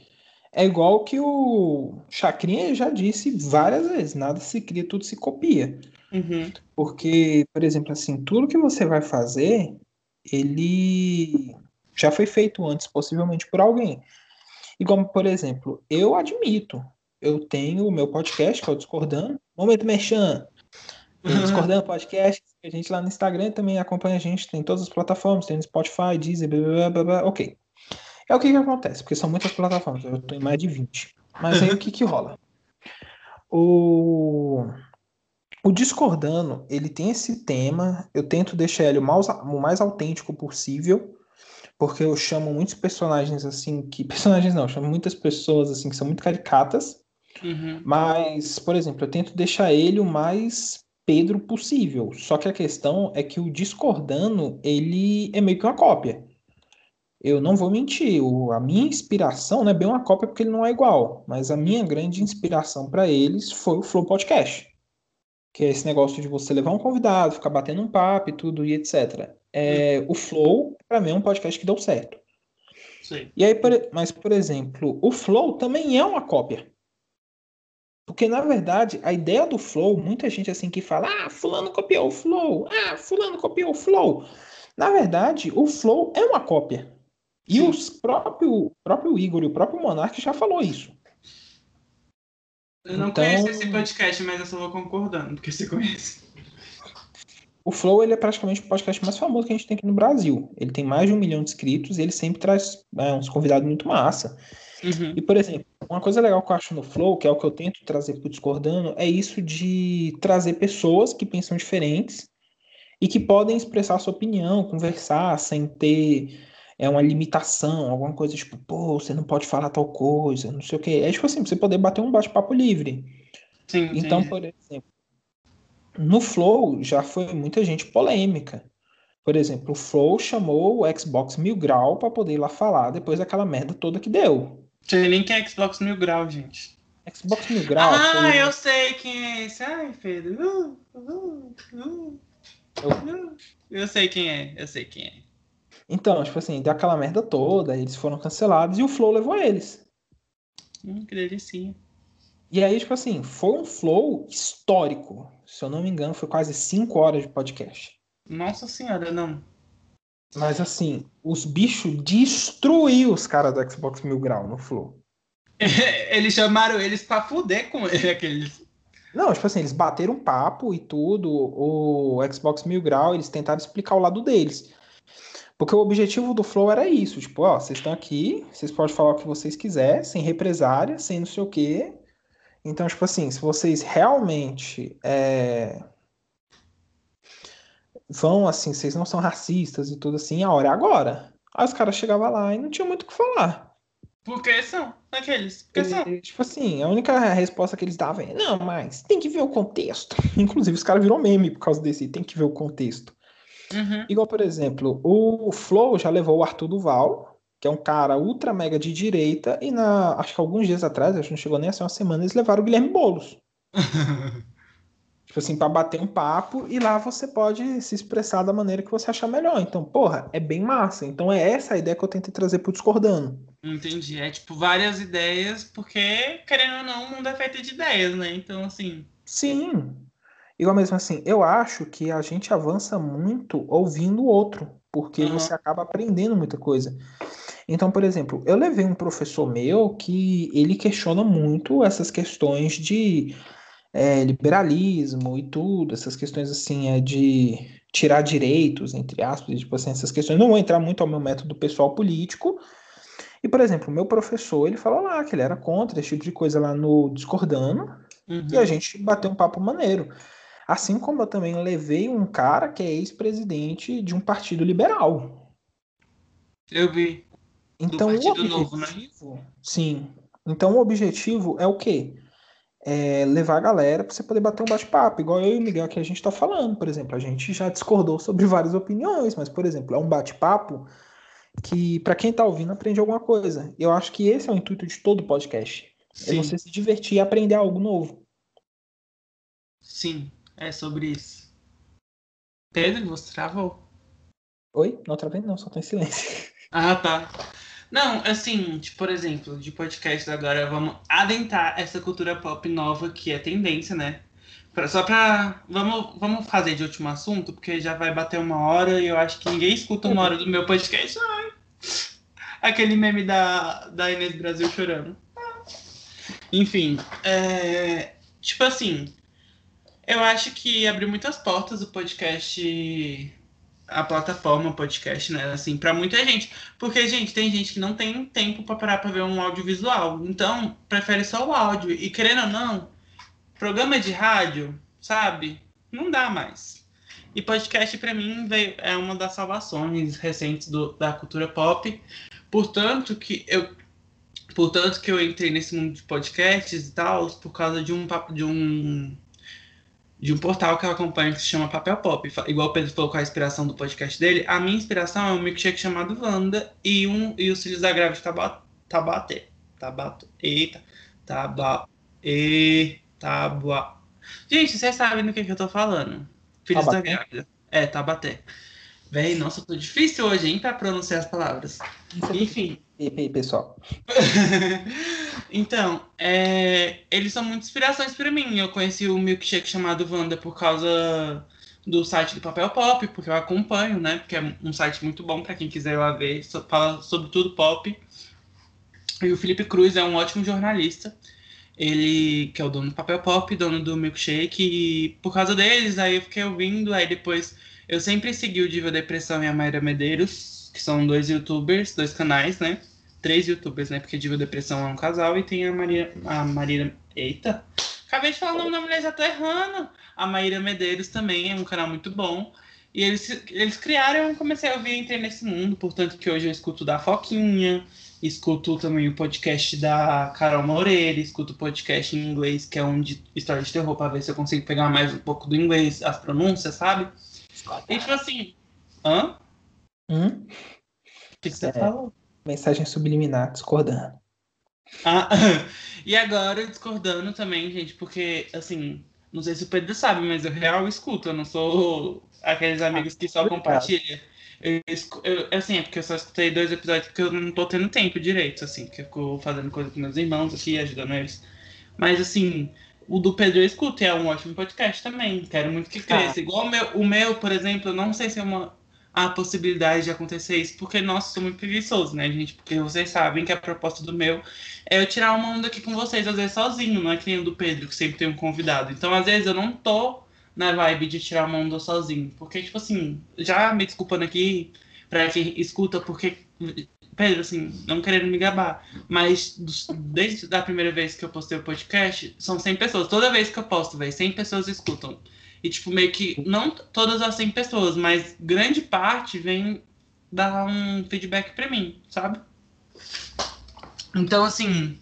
É igual que o Chacrinha já disse várias vezes, nada se cria, tudo se copia. Uhum. Porque, por exemplo, assim, tudo que você vai fazer, ele já foi feito antes, possivelmente por alguém. E como, por exemplo, eu admito, eu tenho o meu podcast, que é o Discordando, Momento Merchan, tem Discordando Podcast, a gente lá no Instagram também acompanha a gente, tem todas as plataformas, tem Spotify, Deezer, blá, blá, blá, blá, ok. É o que que acontece, porque são muitas plataformas, eu tô em mais de 20. Mas aí o que que rola? O, o Discordando, ele tem esse tema, eu tento deixar ele o mais, o mais autêntico possível, porque eu chamo muitos personagens assim, que... Personagens não, eu chamo muitas pessoas assim que são muito caricatas, uhum. mas, por exemplo, eu tento deixar ele o mais Pedro possível. Só que a questão é que o Discordando, ele é meio que uma cópia. Eu não vou mentir, o, a minha inspiração não é bem uma cópia porque ele não é igual, mas a minha grande inspiração para eles foi o Flow Podcast. Que é esse negócio de você levar um convidado, ficar batendo um papo e tudo e etc. É, o Flow, para mim, é um podcast que deu certo. Sim. E aí, mas, por exemplo, o Flow também é uma cópia. Porque, na verdade, a ideia do flow, muita gente assim que fala, ah, fulano copiou o flow, ah, fulano copiou o flow. Na verdade, o flow é uma cópia. E o próprio, próprio Igor e o próprio Monark já falou isso. Eu não então, conheço esse podcast, mas eu só vou concordando, porque você conhece. O Flow ele é praticamente o podcast mais famoso que a gente tem aqui no Brasil. Ele tem mais de um milhão de inscritos e ele sempre traz é, uns convidados muito massa. Uhum. E, por exemplo, uma coisa legal que eu acho no Flow, que é o que eu tento trazer para o Discordando, é isso de trazer pessoas que pensam diferentes e que podem expressar sua opinião, conversar sem ter é, uma limitação, alguma coisa tipo, pô, você não pode falar tal coisa, não sei o quê. É tipo assim, você poder bater um bate-papo livre. Sim, então, sim. por exemplo, no Flow já foi muita gente polêmica. Por exemplo, o Flow chamou o Xbox Mil Grau para poder ir lá falar depois daquela merda toda que deu. Sei nem quem é Xbox Mil Grau, gente. Xbox Mil Grau. Ah, foi... eu sei quem é esse. Ai, Pedro. Uh, uh, uh, eu... eu sei quem é, eu sei quem é. Então, tipo assim, deu aquela merda toda, eles foram cancelados e o Flow levou eles. Hum, que delicinha. E aí, tipo assim, foi um flow histórico. Se eu não me engano, foi quase 5 horas de podcast. Nossa senhora, não. Mas assim, os bichos destruíram os caras do Xbox Mil Grau no Flow. eles chamaram eles pra fuder com aqueles. Não, tipo assim, eles bateram um papo e tudo. O Xbox Mil Grau, eles tentaram explicar o lado deles. Porque o objetivo do Flow era isso, tipo, ó, vocês estão aqui, vocês podem falar o que vocês quiserem, sem represária, sem não sei o quê. Então, tipo assim, se vocês realmente é, vão assim, vocês não são racistas e tudo assim, a hora é agora. Aí os caras chegavam lá e não tinha muito o que falar. Porque são aqueles. Porque são. Tipo assim, a única resposta que eles davam é: não, mas tem que ver o contexto. Inclusive, os caras viram meme por causa desse, tem que ver o contexto. Uhum. Igual, por exemplo, o Flow já levou o Arthur Duval, que é um cara ultra mega de direita, e na, acho que alguns dias atrás, acho que não chegou nem a ser uma semana, eles levaram o Guilherme Boulos. tipo assim, para bater um papo, e lá você pode se expressar da maneira que você achar melhor. Então, porra, é bem massa. Então é essa a ideia que eu tentei trazer pro Discordando. Entendi. É tipo várias ideias, porque, querendo ou não, o mundo é feito de ideias, né? Então, assim. Sim. Igual mesmo assim, eu acho que a gente avança muito ouvindo o outro, porque uhum. você acaba aprendendo muita coisa. Então, por exemplo, eu levei um professor meu que ele questiona muito essas questões de é, liberalismo e tudo, essas questões assim, é de tirar direitos, entre aspas, tipo assim, essas questões. Não vou entrar muito ao meu método pessoal político. E, por exemplo, o meu professor, ele falou lá que ele era contra esse tipo de coisa lá no Discordando, uhum. e a gente bateu um papo maneiro. Assim como eu também levei um cara que é ex-presidente de um partido liberal. Eu vi. Então, o objetivo, novo, né? sim. Então, o objetivo é o quê? É levar a galera para você poder bater um bate-papo, igual eu e o Miguel que a gente está falando, por exemplo. A gente já discordou sobre várias opiniões, mas, por exemplo, é um bate-papo que, para quem está ouvindo, aprende alguma coisa. Eu acho que esse é o intuito de todo podcast. É Sim. É você se divertir e aprender algo novo. Sim, é sobre isso. Pedro, você travou? Oi? Não travei não, só tô em silêncio. Ah, tá. Não, assim, tipo, por exemplo, de podcast agora, vamos adentrar essa cultura pop nova que é tendência, né? Pra, só pra. Vamos, vamos fazer de último assunto, porque já vai bater uma hora e eu acho que ninguém escuta uma hora do meu podcast. Ai. Aquele meme da, da Inês Brasil chorando. Enfim, é, tipo assim, eu acho que abriu muitas portas o podcast a plataforma podcast, né? Assim, para muita gente. Porque, gente, tem gente que não tem tempo para parar para ver um audiovisual. Então, prefere só o áudio. E querendo ou não, programa de rádio, sabe? Não dá mais. E podcast, para mim, veio, é uma das salvações recentes do, da cultura pop. Portanto, que eu. Portanto, que eu entrei nesse mundo de podcasts e tal, por causa de um, de um de um portal que eu acompanho que se chama Papel Pop. Igual o Pedro falou com a inspiração do podcast dele, a minha inspiração é um milkshake chamado Wanda e, um, e os Filhos da Grávida Tabaté. Tabaté. Tabato. Eita. Taba. E. Tabua. Gente, vocês sabem do que, que eu tô falando. Filhos Tabaté. da Grávida. É, Tabaté. Véi, nossa, tô difícil hoje, hein, pra pronunciar as palavras. Enfim. E aí, pessoal? então, é, eles são muitas inspirações para mim. Eu conheci o milkshake chamado Wanda por causa do site do Papel Pop, porque eu acompanho, né? Porque é um site muito bom para quem quiser ir lá ver, fala sobre tudo pop. E o Felipe Cruz é um ótimo jornalista. Ele, que é o dono do Papel Pop, dono do Milkshake, e por causa deles, aí eu fiquei ouvindo, aí depois eu sempre segui o Diva Depressão e a Mayra Medeiros, que são dois youtubers, dois canais, né? Três youtubers, né? Porque Diva Depressão é um casal e tem a Maria. A Maria. Eita! Acabei de falar o nome da mulher, já tô errando. A Maíra Medeiros também é um canal muito bom. E eles, eles criaram, eu comecei a ouvir e entrei nesse mundo, portanto que hoje eu escuto da Foquinha, escuto também o podcast da Carol Moreira, escuto o podcast em inglês, que é um de história de terror, para ver se eu consigo pegar mais um pouco do inglês, as pronúncias, sabe? E tipo assim. Hã? Hum? O que, que você é, falou? Mensagem subliminar, discordando. Ah, e agora discordando também, gente, porque, assim, não sei se o Pedro sabe, mas eu real escuto, eu não sou aqueles amigos que só compartilham. Eu, eu, assim, é porque eu só escutei dois episódios porque eu não tô tendo tempo direito, assim, que eu fico fazendo coisa com meus irmãos aqui, ajudando eles. Mas, assim, o do Pedro eu escuto, é um ótimo podcast também. Quero muito que cresça. Ah. Igual o meu, o meu, por exemplo, eu não sei se é uma a possibilidade de acontecer isso, porque, nossa, sou muito preguiçoso, né, gente? Porque vocês sabem que a proposta do meu é eu tirar uma onda aqui com vocês, às vezes sozinho, não é que nem o do Pedro, que sempre tem um convidado. Então, às vezes, eu não tô na vibe de tirar uma onda sozinho. Porque, tipo assim, já me desculpando aqui pra quem escuta, porque Pedro, assim, não querendo me gabar, mas desde a primeira vez que eu postei o podcast, são 100 pessoas. Toda vez que eu posto, velho, 100 pessoas escutam. E, tipo, meio que, não todas as 100 pessoas, mas grande parte vem dar um feedback pra mim, sabe? Então, assim,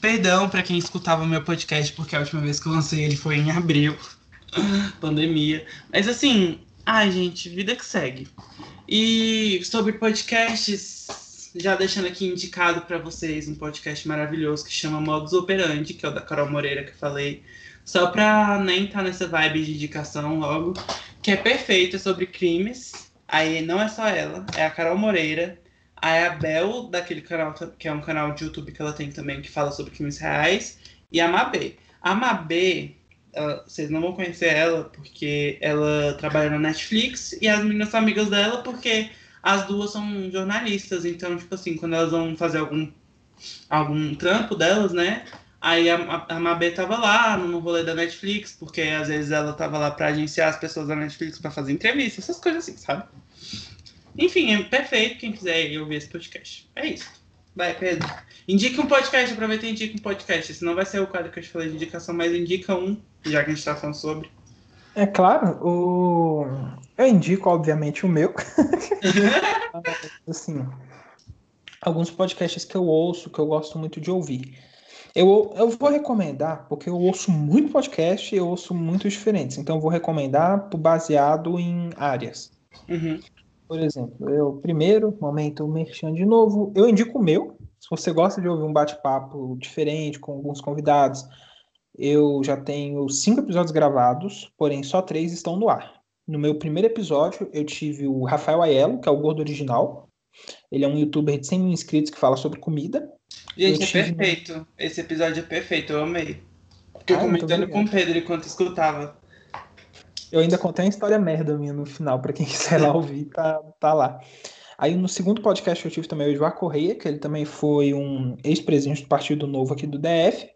perdão para quem escutava o meu podcast, porque a última vez que eu lancei ele foi em abril, pandemia. Mas, assim, ai, gente, vida que segue. E sobre podcasts, já deixando aqui indicado para vocês um podcast maravilhoso que chama Modus Operandi, que é o da Carol Moreira que eu falei. Só pra nem estar tá nessa vibe de indicação logo, que é perfeito, é sobre crimes. Aí não é só ela, é a Carol Moreira, a Abel, daquele canal, que é um canal de YouTube que ela tem também, que fala sobre crimes reais, e a Mabê. A Mabê, ela, vocês não vão conhecer ela, porque ela trabalha na Netflix, e as meninas são amigas dela, porque as duas são jornalistas, então, tipo assim, quando elas vão fazer algum, algum trampo delas, né, Aí a, a Mabê tava lá no rolê da Netflix, porque às vezes ela tava lá pra agenciar as pessoas da Netflix para fazer entrevista, essas coisas assim, sabe? Enfim, é perfeito quem quiser ouvir esse podcast. É isso. Vai, Pedro. Indica um podcast, aproveita e indica um podcast. Senão vai ser o quadro que eu te falei de indicação, mas indica um, já que a gente tá falando sobre. É claro, o... eu indico, obviamente, o meu. assim, alguns podcasts que eu ouço, que eu gosto muito de ouvir. Eu, eu vou recomendar, porque eu ouço muito podcast e eu ouço muitos diferentes. Então, eu vou recomendar baseado em áreas. Uhum. Por exemplo, eu, primeiro, momento merchan de novo, eu indico o meu. Se você gosta de ouvir um bate-papo diferente com alguns convidados, eu já tenho cinco episódios gravados, porém só três estão no ar. No meu primeiro episódio, eu tive o Rafael Aiello, que é o gordo original. Ele é um youtuber de 100 mil inscritos que fala sobre comida. Gente, é perfeito. Esse episódio é perfeito, eu amei. Fiquei ah, comentando com o Pedro enquanto escutava. Eu ainda contei uma história merda minha no final, para quem quiser lá ouvir, tá, tá lá. Aí no segundo podcast eu tive também o João Correia, que ele também foi um ex-presidente do Partido Novo aqui do DF.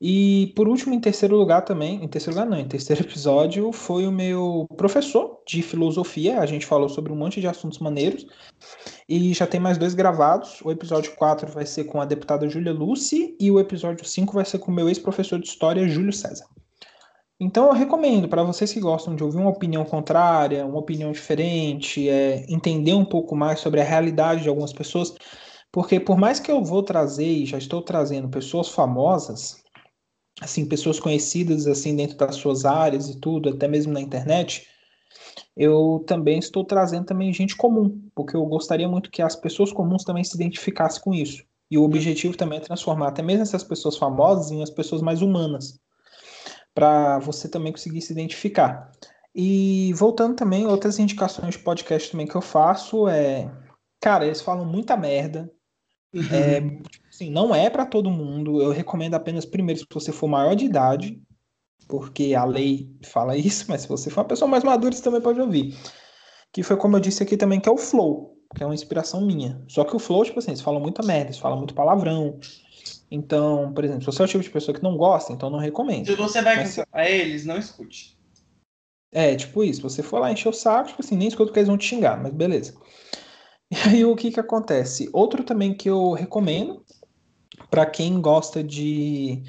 E por último, em terceiro lugar também, em terceiro lugar não, em terceiro episódio, foi o meu professor de filosofia. A gente falou sobre um monte de assuntos maneiros. E já tem mais dois gravados. O episódio 4 vai ser com a deputada Júlia Lucy e o episódio 5 vai ser com o meu ex-professor de história, Júlio César. Então eu recomendo para vocês que gostam de ouvir uma opinião contrária, uma opinião diferente, é, entender um pouco mais sobre a realidade de algumas pessoas, porque por mais que eu vou trazer e já estou trazendo pessoas famosas, assim, pessoas conhecidas assim dentro das suas áreas e tudo, até mesmo na internet, eu também estou trazendo também gente comum, porque eu gostaria muito que as pessoas comuns também se identificassem com isso. E o objetivo também é transformar até mesmo essas pessoas famosas em as pessoas mais humanas, para você também conseguir se identificar. E voltando também, outras indicações de podcast também que eu faço é, cara, eles falam muita merda. Uhum. É, Sim, não é para todo mundo. Eu recomendo apenas primeiro se você for maior de idade, porque a lei fala isso, mas se você for uma pessoa mais madura, você também pode ouvir. Que foi como eu disse aqui também, que é o flow, que é uma inspiração minha. Só que o flow, tipo assim, eles falam muita merda, eles falam muito palavrão. Então, por exemplo, se você é o tipo de pessoa que não gosta, então não recomendo. Se você vai mas, a eles, não escute. É, tipo isso. Você for lá encher o saco, tipo assim, nem escuta que eles vão te xingar, mas beleza. E aí o que que acontece? Outro também que eu recomendo para quem gosta de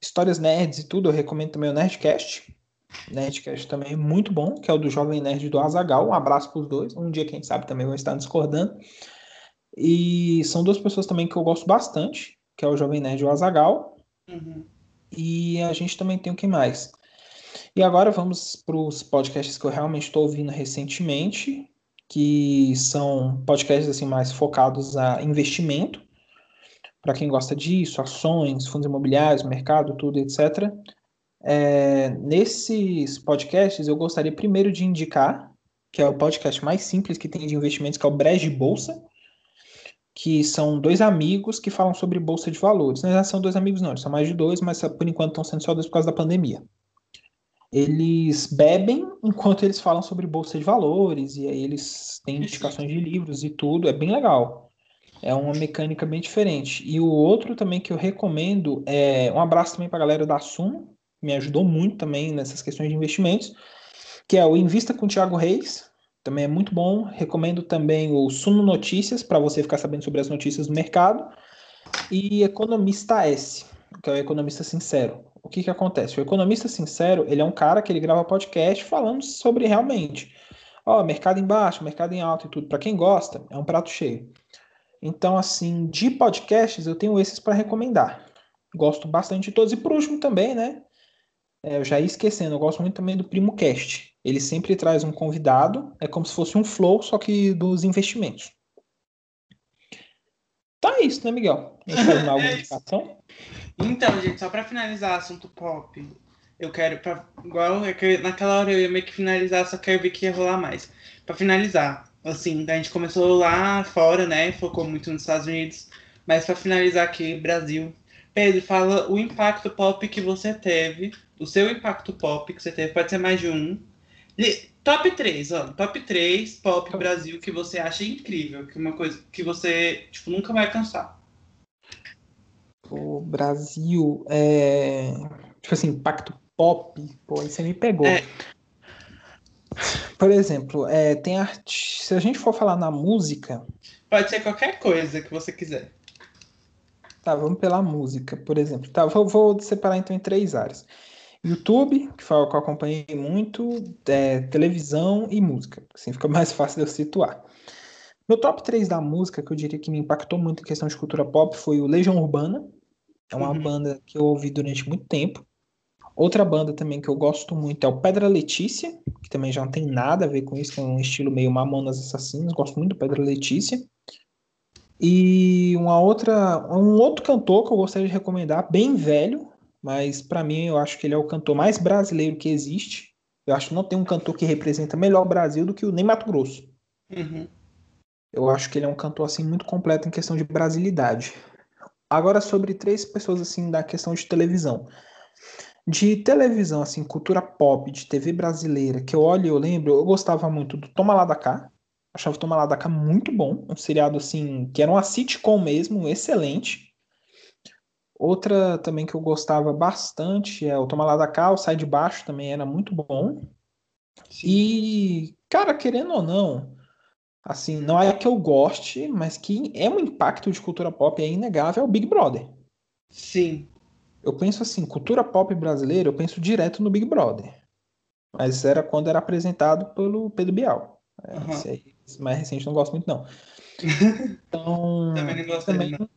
histórias nerds e tudo, eu recomendo também o Nerdcast. Nerdcast também é muito bom, que é o do Jovem Nerd do Azagal. Um abraço para os dois. Um dia, quem sabe, também vão estar discordando. E são duas pessoas também que eu gosto bastante, que é o Jovem Nerd e o Azagal. Uhum. E a gente também tem o que mais. E agora vamos para os podcasts que eu realmente estou ouvindo recentemente, que são podcasts assim mais focados a investimento para quem gosta disso, ações, fundos imobiliários, mercado, tudo, etc. É, nesses podcasts, eu gostaria primeiro de indicar, que é o podcast mais simples que tem de investimentos, que é o Brejo Bolsa, que são dois amigos que falam sobre bolsa de valores. Não são dois amigos, não, são mais de dois, mas por enquanto estão sendo só dois por causa da pandemia. Eles bebem enquanto eles falam sobre bolsa de valores, e aí eles têm indicações de livros e tudo, é bem legal. É uma mecânica bem diferente. E o outro também que eu recomendo é um abraço também para a galera da Sumo, me ajudou muito também nessas questões de investimentos, que é o Invista com o Thiago Reis, também é muito bom. Recomendo também o Suno Notícias, para você ficar sabendo sobre as notícias do mercado, e Economista S, que é o Economista Sincero. O que, que acontece? O Economista Sincero, ele é um cara que ele grava podcast falando sobre realmente, ó, mercado em baixo, mercado em alto e tudo. Para quem gosta, é um prato cheio. Então, assim, de podcasts, eu tenho esses para recomendar. Gosto bastante de todos. E por último também, né? É, eu já ia esquecendo, eu gosto muito também do Primo Cast. Ele sempre traz um convidado, é como se fosse um flow, só que dos investimentos. Tá isso, né, Miguel? A gente faz alguma É indicação? Então, gente, só pra finalizar assunto pop, eu quero, pra, igual é que naquela hora eu ia meio que finalizar, só quero ver que ia rolar mais. Pra finalizar, assim, a gente começou lá fora, né, focou muito nos Estados Unidos, mas pra finalizar aqui, Brasil. Pedro, fala o impacto pop que você teve, o seu impacto pop que você teve, pode ser mais de um. Top 3, ó, top 3 pop Brasil que você acha incrível, que uma coisa que você, tipo, nunca vai cansar. O Brasil é. Tipo assim, impacto pop, pô, aí você me pegou. É. Por exemplo, é, tem arte. Se a gente for falar na música, Pode ser qualquer coisa que você quiser. tá, vamos pela música, por exemplo. Tá, vou, vou separar então em três áreas. YouTube, que foi o que eu acompanhei muito, é, televisão e música. Assim fica mais fácil de eu situar. Meu top 3 da música, que eu diria que me impactou muito em questão de cultura pop, foi o Legião Urbana. É uma Uhum. banda que eu ouvi durante muito tempo. Outra banda também que eu gosto muito é o Pedra Letícia, que também já não tem nada a ver com isso, que é um estilo meio Mamonas Assassinas. Gosto muito do Pedra Letícia. E uma outra, um outro cantor que eu gostaria de recomendar, bem velho, mas pra mim eu acho que ele é o cantor mais brasileiro que existe. Eu acho que não tem um cantor que representa melhor o Brasil do que o Ney Mato Grosso. Uhum. Eu acho que ele é um cantor assim muito completo em questão de brasilidade. Agora sobre três pessoas assim da questão de televisão. De televisão assim, cultura pop, de TV brasileira, que eu olho e eu lembro, eu gostava muito do Toma Lá da Cá. Achava o Toma Lá da Cá muito bom, um seriado assim, que era uma sitcom mesmo, excelente. Outra também que eu gostava bastante é o Toma Lá da Cá, o Sai de Baixo também era muito bom. E, cara, querendo ou não, assim, não é que eu goste, mas que é um impacto de cultura pop, é inegável, é o Big Brother. Sim. Eu penso assim, cultura pop brasileira, eu penso direto no Big Brother. Mas era quando era apresentado pelo Pedro Bial. Aham. Esse aí, esse mais recente, eu não gosto muito, não. Então, Também não gosto também dele, não.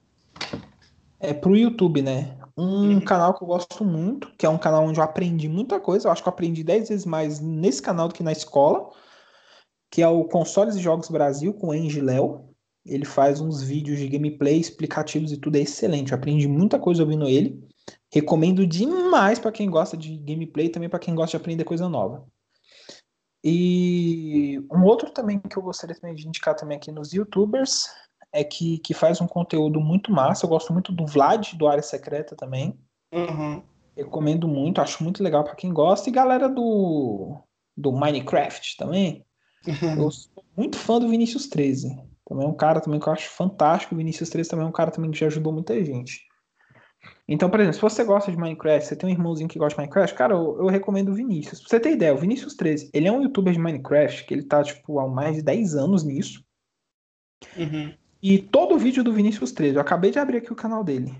é pro YouTube, né? Um Uhum. canal que eu gosto muito, que é um canal onde eu aprendi muita coisa. Eu acho que eu aprendi 10 vezes mais nesse canal do que na escola, que é o Consoles e Jogos Brasil com o Engie Léo. Ele faz uns vídeos de gameplay explicativos e tudo, é excelente. Eu aprendi muita coisa ouvindo ele. Recomendo demais para quem gosta de gameplay e também para quem gosta de aprender coisa nova. E um outro também que eu gostaria também de indicar também aqui nos YouTubers é que, que faz um conteúdo muito massa. Eu gosto muito do Vlad, do Área Secreta também. Uhum. Recomendo muito, acho muito legal para quem gosta. E galera do, do Minecraft também. Eu sou muito fã do Vinícius 13. Também é um cara também que eu acho fantástico. O Vinícius 13 também é um cara também que já ajudou muita gente. Então, por exemplo, se você gosta de Minecraft, você tem um irmãozinho que gosta de Minecraft, cara, eu, eu recomendo o Vinícius. Pra você ter ideia, o Vinícius 13, ele é um youtuber de Minecraft, que ele tá, tipo, há mais de 10 anos nisso. Uhum. E todo vídeo do Vinícius 13, eu acabei de abrir aqui o canal dele.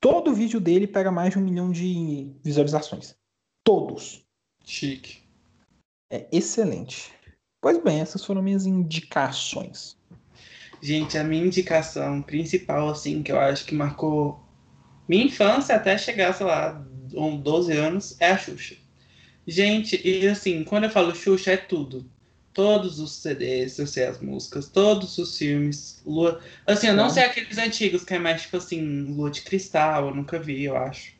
Todo vídeo dele pega mais de um milhão de visualizações. Todos. Chique. É excelente. Pois bem, essas foram minhas indicações. Gente, a minha indicação principal, assim, que eu acho que marcou minha infância até chegar, sei lá, um 12 anos, é a Xuxa. Gente, e assim, quando eu falo Xuxa, é tudo. Todos os CDs, eu sei as músicas, todos os filmes, Lua. Assim, eu não sei aqueles antigos, que é mais tipo assim, Lua de Cristal, eu nunca vi, eu acho.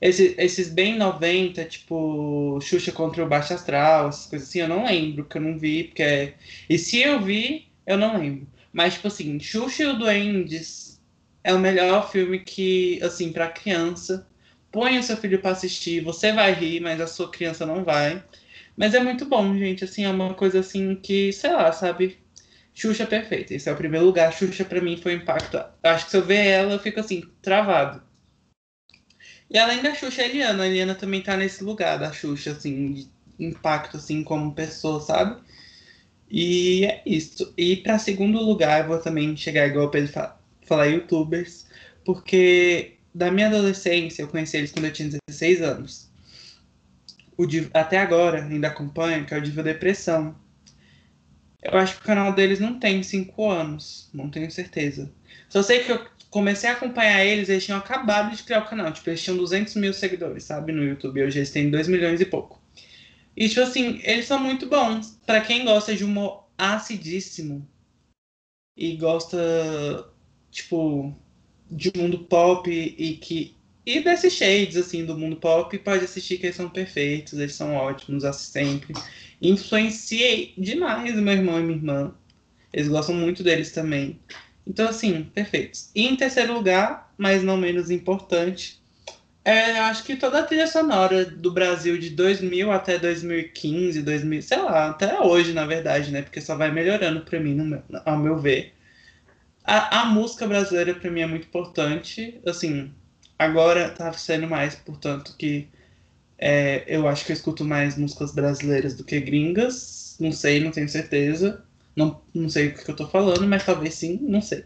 Esse- esses bem 90, tipo, Xuxa contra o Baixo Astral, essas coisas assim, eu não lembro, que eu não vi, porque. é- E se eu vi, eu não lembro. Mas, tipo assim, Xuxa e o Duendes é o melhor filme que, assim, pra criança. Põe o seu filho pra assistir, você vai rir, mas a sua criança não vai. Mas é muito bom, gente. Assim, é uma coisa assim que, sei lá, sabe? Xuxa é perfeita. Esse é o primeiro lugar. Xuxa pra mim foi um impacto. Acho que se eu ver ela, eu fico assim, travado. E além da Xuxa, a Eliana. A Eliana também tá nesse lugar da Xuxa, assim, de impacto, assim, como pessoa, sabe? E é isso. E para segundo lugar, eu vou também chegar igual o Pedro falar youtubers, porque da minha adolescência, eu conheci eles quando eu tinha 16 anos. O até agora, ainda acompanho, que é o Diva Depressão. Eu acho que o canal deles não tem cinco anos, não tenho certeza. Só sei que eu comecei a acompanhar eles, eles tinham acabado de criar o canal. Tipo, eles tinham 200 mil seguidores, sabe, no YouTube. Hoje eles têm 2 milhões e pouco. E, tipo assim, eles são muito bons. para quem gosta de humor acidíssimo e gosta, tipo, de mundo pop e que. E desses shades, assim, do mundo pop, pode assistir que eles são perfeitos, eles são ótimos, assim, sempre. Influenciei demais meu irmão e minha irmã. Eles gostam muito deles também. Então, assim, perfeitos. E em terceiro lugar, mas não menos importante, é, acho que toda a trilha sonora do Brasil de 2000 até 2015, 2000, sei lá, até hoje, na verdade, né? Porque só vai melhorando para mim, meu, ao meu ver. A, a música brasileira para mim é muito importante. Assim, agora tá sendo mais, portanto, que é, eu acho que eu escuto mais músicas brasileiras do que gringas. Não sei, não tenho certeza. Não, não sei o que eu tô falando, mas talvez sim, não sei.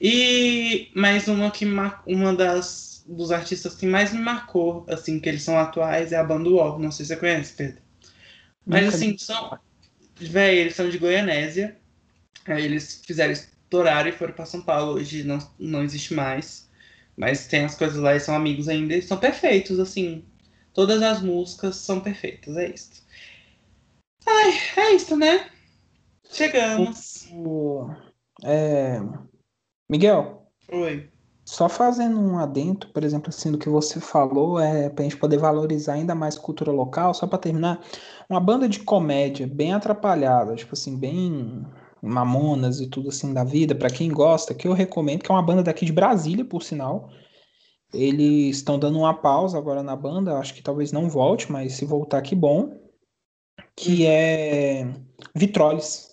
E mais uma que uma das dos artistas que mais me marcou, assim, que eles são atuais, é a banda UOL. Não sei se você conhece, Pedro. Mas, Nunca assim, são... Véi, eles são de Goianésia. Aí eles fizeram estourar e foram para São Paulo. Hoje não, não existe mais. Mas tem as coisas lá e são amigos ainda. E são perfeitos, assim. Todas as músicas são perfeitas, é isso. Ai, é isso, né? Chegamos. O, é... Miguel. Oi. Só fazendo um adendo, por exemplo, assim, do que você falou, é para a gente poder valorizar ainda mais cultura local, só para terminar, uma banda de comédia bem atrapalhada, tipo assim, bem mamonas e tudo assim da vida, para quem gosta, que eu recomendo, que é uma banda daqui de Brasília, por sinal. Eles estão dando uma pausa agora na banda, acho que talvez não volte, mas se voltar, que bom. Que é Vitroles.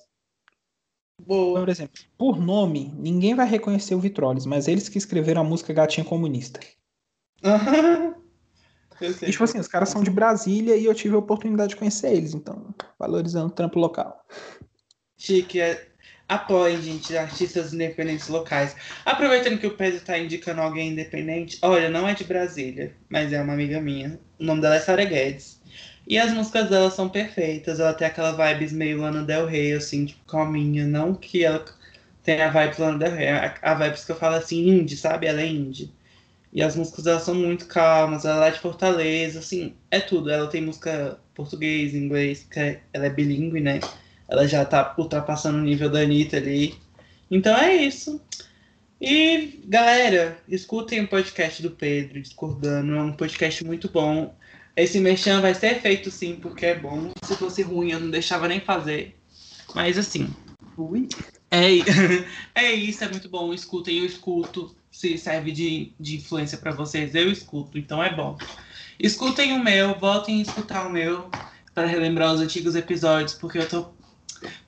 Boa. Por exemplo, por nome, ninguém vai reconhecer o Vitroles, mas eles que escreveram a música Gatinha Comunista. e, tipo assim, os caras são de Brasília e eu tive a oportunidade de conhecer eles, então, valorizando o trampo local. Chique, é... apoiem, gente, artistas independentes locais. Aproveitando que o Pedro tá indicando alguém independente, olha, não é de Brasília, mas é uma amiga minha. O nome dela é Sara Guedes. E as músicas dela são perfeitas. Ela tem aquela vibes meio Lana Del Rey, assim, tipo, calminha. Não que ela tenha a vibes Lana Del Rey. A, a vibes que eu falo assim, indie, sabe? Ela é indie. E as músicas dela são muito calmas. Ela é de Fortaleza, assim, é tudo. Ela tem música português, inglês, ela é bilíngue, né? Ela já tá ultrapassando o nível da Anitta ali. Então é isso. E, galera, escutem o podcast do Pedro, Discordando. É um podcast muito bom. Esse merchan vai ser feito sim, porque é bom. Se fosse ruim, eu não deixava nem fazer. Mas assim. Ui. É, é isso, é muito bom. Escutem, eu escuto. Se serve de, de influência para vocês, eu escuto. Então é bom. Escutem o meu, voltem a escutar o meu para relembrar os antigos episódios, porque eu tô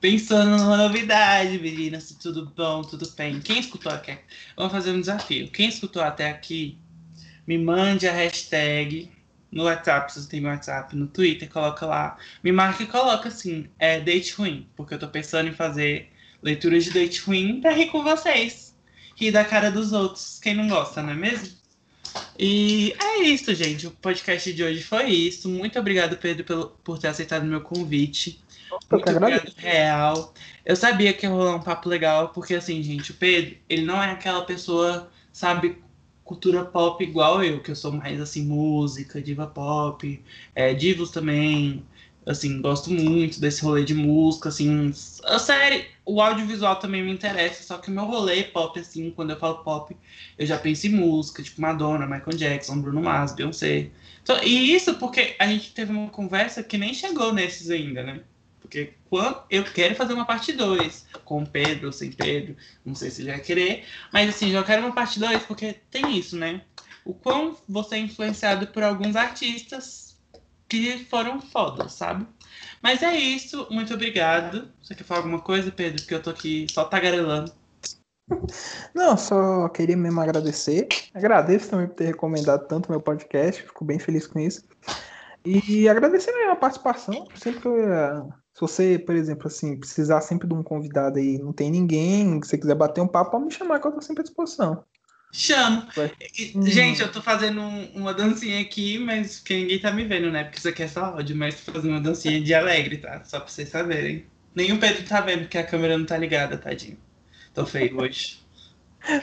pensando numa novidade, meninas. Tudo bom, tudo bem. Quem escutou aqui? Vamos fazer um desafio. Quem escutou até aqui, me mande a hashtag no WhatsApp, se você tem meu WhatsApp, no Twitter, coloca lá. Me marca e coloca assim, é date ruim, porque eu tô pensando em fazer leitura de date ruim pra rir com vocês. Rir da cara dos outros, quem não gosta, não é mesmo? E é isso, gente. O podcast de hoje foi isso. Muito obrigado, Pedro, pelo, por ter aceitado meu convite. Muito obrigado, real. Eu sabia que ia rolar um papo legal, porque assim, gente, o Pedro, ele não é aquela pessoa, sabe, cultura pop igual eu, que eu sou mais assim, música, diva pop, é, divos também, assim, gosto muito desse rolê de música, assim, a série, o audiovisual também me interessa, só que o meu rolê pop, assim, quando eu falo pop, eu já penso em música, tipo Madonna, Michael Jackson, Bruno Mars, Beyoncé. Então, e isso porque a gente teve uma conversa que nem chegou nesses ainda, né? Porque quando eu quero fazer uma parte 2 com Pedro ou sem Pedro, não sei se ele vai querer, mas assim, já quero uma parte 2 porque tem isso, né? O quão você é influenciado por alguns artistas que foram fodas, sabe? Mas é isso, muito obrigado. Você quer falar alguma coisa, Pedro? Porque eu tô aqui só tagarelando. Não, só queria mesmo agradecer. Agradeço também por ter recomendado tanto meu podcast, fico bem feliz com isso. E agradecer mesmo a participação. Sempre que eu se você, por exemplo, assim, precisar sempre de um convidado aí, não tem ninguém, se você quiser bater um papo, pode me chamar que eu tô sempre à disposição. Chamo. Hum. Gente, eu tô fazendo uma dancinha aqui, mas que ninguém tá me vendo, né? Porque isso aqui é só áudio, mas tô fazendo uma dancinha de alegre, tá? Só pra vocês saberem. Nem o Pedro tá vendo que a câmera não tá ligada, tadinho. Tô feio hoje.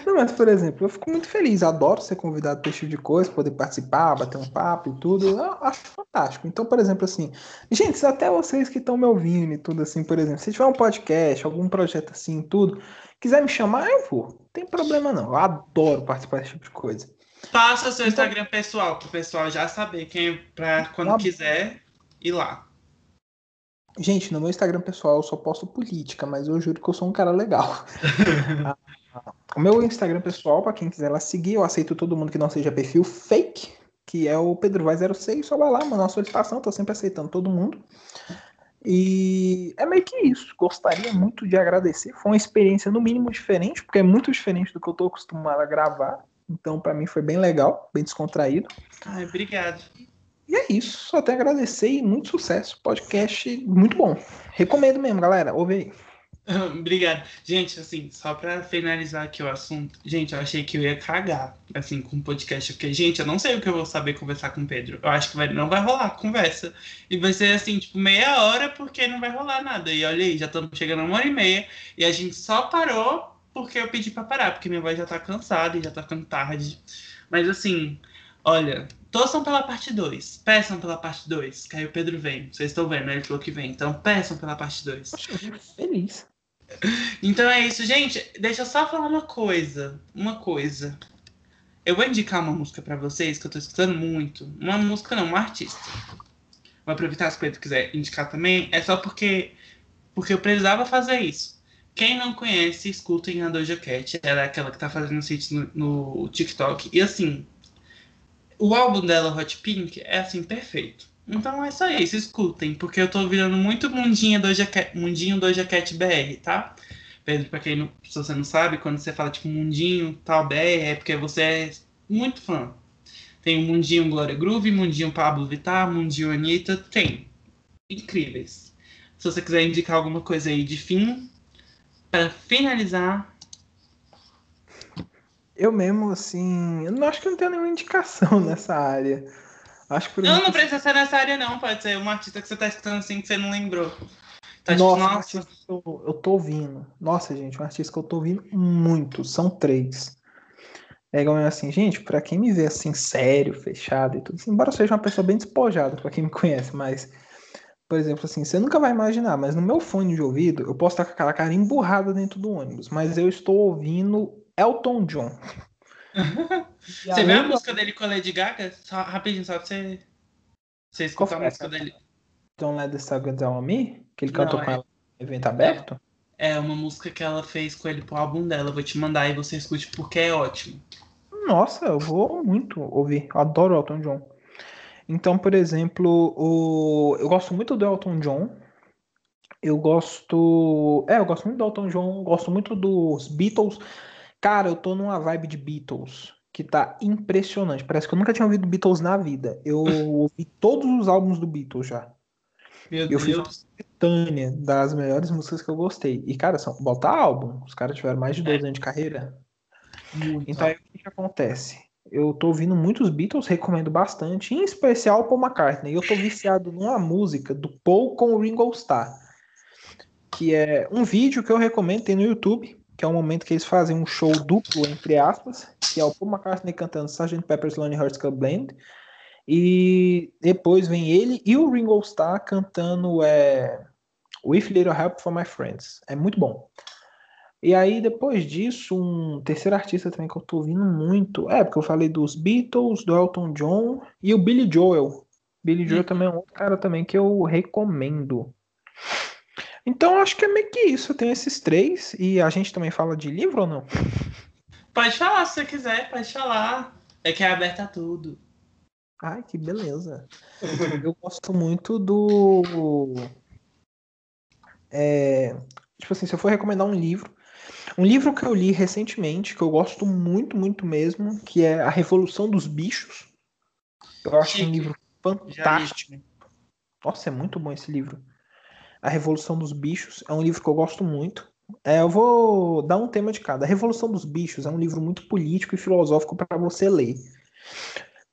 Não, mas, por exemplo, eu fico muito feliz, adoro ser convidado para esse tipo de coisa, poder participar, bater um papo e tudo. Eu acho fantástico. Então, por exemplo, assim, gente, até vocês que estão me ouvindo e tudo assim, por exemplo, se tiver um podcast, algum projeto assim, tudo, quiser me chamar, eu vou. Não tem problema não. Eu adoro participar desse tipo de coisa. Passa seu então, Instagram pessoal, para o pessoal já saber quem, para quando tá quiser ir lá. Gente, no meu Instagram pessoal eu só posto política, mas eu juro que eu sou um cara legal. O meu Instagram pessoal, para quem quiser lá seguir, eu aceito todo mundo que não seja perfil fake, que é o Pedro Vai 06, só vai lá, mandar uma solicitação, tô sempre aceitando todo mundo. E é meio que isso. Gostaria muito de agradecer. Foi uma experiência, no mínimo, diferente, porque é muito diferente do que eu tô acostumado a gravar. Então, para mim, foi bem legal, bem descontraído. Ai, obrigado. E é isso. Só tenho a agradecer e muito sucesso. Podcast muito bom. Recomendo mesmo, galera. Ouve aí. Obrigado. Gente, assim, só pra finalizar aqui o assunto, gente, eu achei que eu ia cagar, assim, com o podcast, porque, gente, eu não sei o que eu vou saber conversar com o Pedro. Eu acho que vai, não vai rolar conversa. E vai ser, assim, tipo, meia hora, porque não vai rolar nada. E olha aí, já estamos chegando a uma hora e meia, e a gente só parou porque eu pedi pra parar, porque minha voz já tá cansada e já tá ficando tarde. Mas, assim, olha, torçam pela parte 2, peçam pela parte 2, que aí o Pedro vem. Vocês estão vendo, né? Ele falou que vem. Então, peçam pela parte 2. Feliz. Então é isso, gente. Deixa eu só falar uma coisa. Uma coisa. Eu vou indicar uma música para vocês que eu tô escutando muito. Uma música não, um artista. Vou aproveitar se o Pedro quiser indicar também. É só porque porque eu precisava fazer isso. Quem não conhece, escutem a Doja Cat. Ela é aquela que tá fazendo hits no, no TikTok. E assim, o álbum dela, Hot Pink, é assim, perfeito. Então é isso, escutem, porque eu tô virando muito mundinho do Cat, mundinho do Cat BR, tá? Pedro, pra quem não, se você não sabe, quando você fala tipo mundinho tal BR, é porque você é muito fã. Tem o mundinho Glória Groove, mundinho Pablo Vittar, mundinho Anitta, tem. Incríveis. Se você quiser indicar alguma coisa aí de fim, para finalizar. Eu mesmo, assim, eu não acho que não tenho nenhuma indicação nessa área. Acho que por não, não precisa ser nessa área, não. Pode ser uma artista que você tá escutando assim que você não lembrou. Tá, nossa, tipo, nossa. Eu, tô, eu tô ouvindo. Nossa, gente, um artista que eu tô ouvindo muito. São três. É igual assim, gente, pra quem me vê assim, sério, fechado e tudo, assim, embora seja uma pessoa bem despojada, pra quem me conhece, mas, por exemplo, assim, você nunca vai imaginar, mas no meu fone de ouvido, eu posso estar com aquela cara emburrada dentro do ônibus, mas eu estou ouvindo Elton John. você viu a música dele com a Lady Gaga? Só, rapidinho, só pra você, você escutar a música dele. Don't Let the Sun Go Down on Me? Que ele cantou Não, com é... ela no evento aberto? É uma música que ela fez com ele pro álbum dela. vou te mandar e você escute porque é ótimo. Nossa, eu vou muito ouvir. Eu adoro o Elton John. Então, por exemplo, o... eu gosto muito do Elton John. Eu gosto. É, eu gosto muito do Elton John, gosto muito dos Beatles. Cara, eu tô numa vibe de Beatles que tá impressionante. Parece que eu nunca tinha ouvido Beatles na vida. Eu ouvi todos os álbuns do Beatles já. Meu eu Deus. fiz uma coletânea das melhores músicas que eu gostei. E, cara, são, bota álbum. Os caras tiveram mais de 12 é. anos de carreira. Muito então, aí, o que, que acontece? Eu tô ouvindo muitos Beatles, recomendo bastante, em especial Paul McCartney. Eu tô viciado numa música do Paul com o Ringo Starr, que é um vídeo que eu recomendo, tem no YouTube que é o momento que eles fazem um show duplo, entre aspas, que é o Paul McCartney cantando Sgt. Pepper's Lonely Hearts Club Band, e depois vem ele e o Ringo Starr cantando é, With Little Help for My Friends. É muito bom. E aí, depois disso, um terceiro artista também que eu tô ouvindo muito, é, porque eu falei dos Beatles, do Elton John e o Billy Joel. Billy Joel hum. também é um outro cara também que eu recomendo. Então acho que é meio que isso. Tem esses três. E a gente também fala de livro ou não? Pode falar se você quiser, pode falar. É que é aberto a tudo. Ai, que beleza. eu gosto muito do. É... Tipo assim, se eu for recomendar um livro. Um livro que eu li recentemente, que eu gosto muito, muito mesmo, que é A Revolução dos Bichos. Eu acho Chique. um livro fantástico. Nossa, é muito bom esse livro. A Revolução dos Bichos é um livro que eu gosto muito. É, eu vou dar um tema de cada. A Revolução dos Bichos é um livro muito político e filosófico para você ler.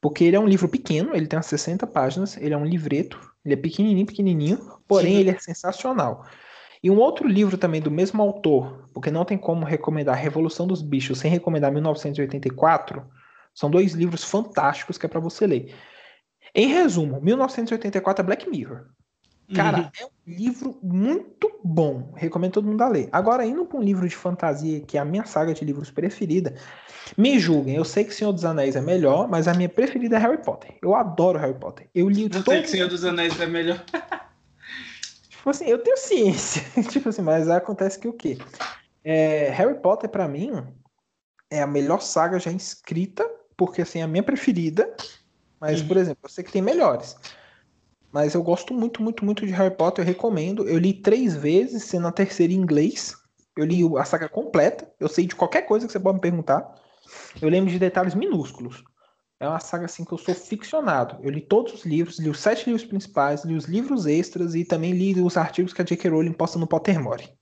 Porque ele é um livro pequeno, ele tem umas 60 páginas, ele é um livreto, ele é pequenininho, pequenininho, porém Sim. ele é sensacional. E um outro livro também do mesmo autor, porque não tem como recomendar Revolução dos Bichos sem recomendar 1984, são dois livros fantásticos que é para você ler. Em resumo, 1984 é Black Mirror. Cara, uhum. é um livro muito bom. Recomendo todo mundo a ler. Agora, indo para um livro de fantasia, que é a minha saga de livros preferida, me julguem. Eu sei que Senhor dos Anéis é melhor, mas a minha preferida é Harry Potter. Eu adoro Harry Potter. Eu li Não todo... sei que Senhor dos Anéis é melhor. tipo assim, eu tenho ciência. tipo assim, mas acontece que o quê? É, Harry Potter, para mim, é a melhor saga já escrita, porque assim, é a minha preferida. Mas, uhum. por exemplo, eu sei que tem melhores. Mas eu gosto muito, muito, muito de Harry Potter, eu recomendo. Eu li três vezes, sendo a terceira em inglês. Eu li a saga completa. Eu sei de qualquer coisa que você pode me perguntar. Eu lembro de detalhes minúsculos. É uma saga assim que eu sou ficcionado. Eu li todos os livros, li os sete livros principais, li os livros extras e também li os artigos que a J.K. Rowling posta no Pottermore.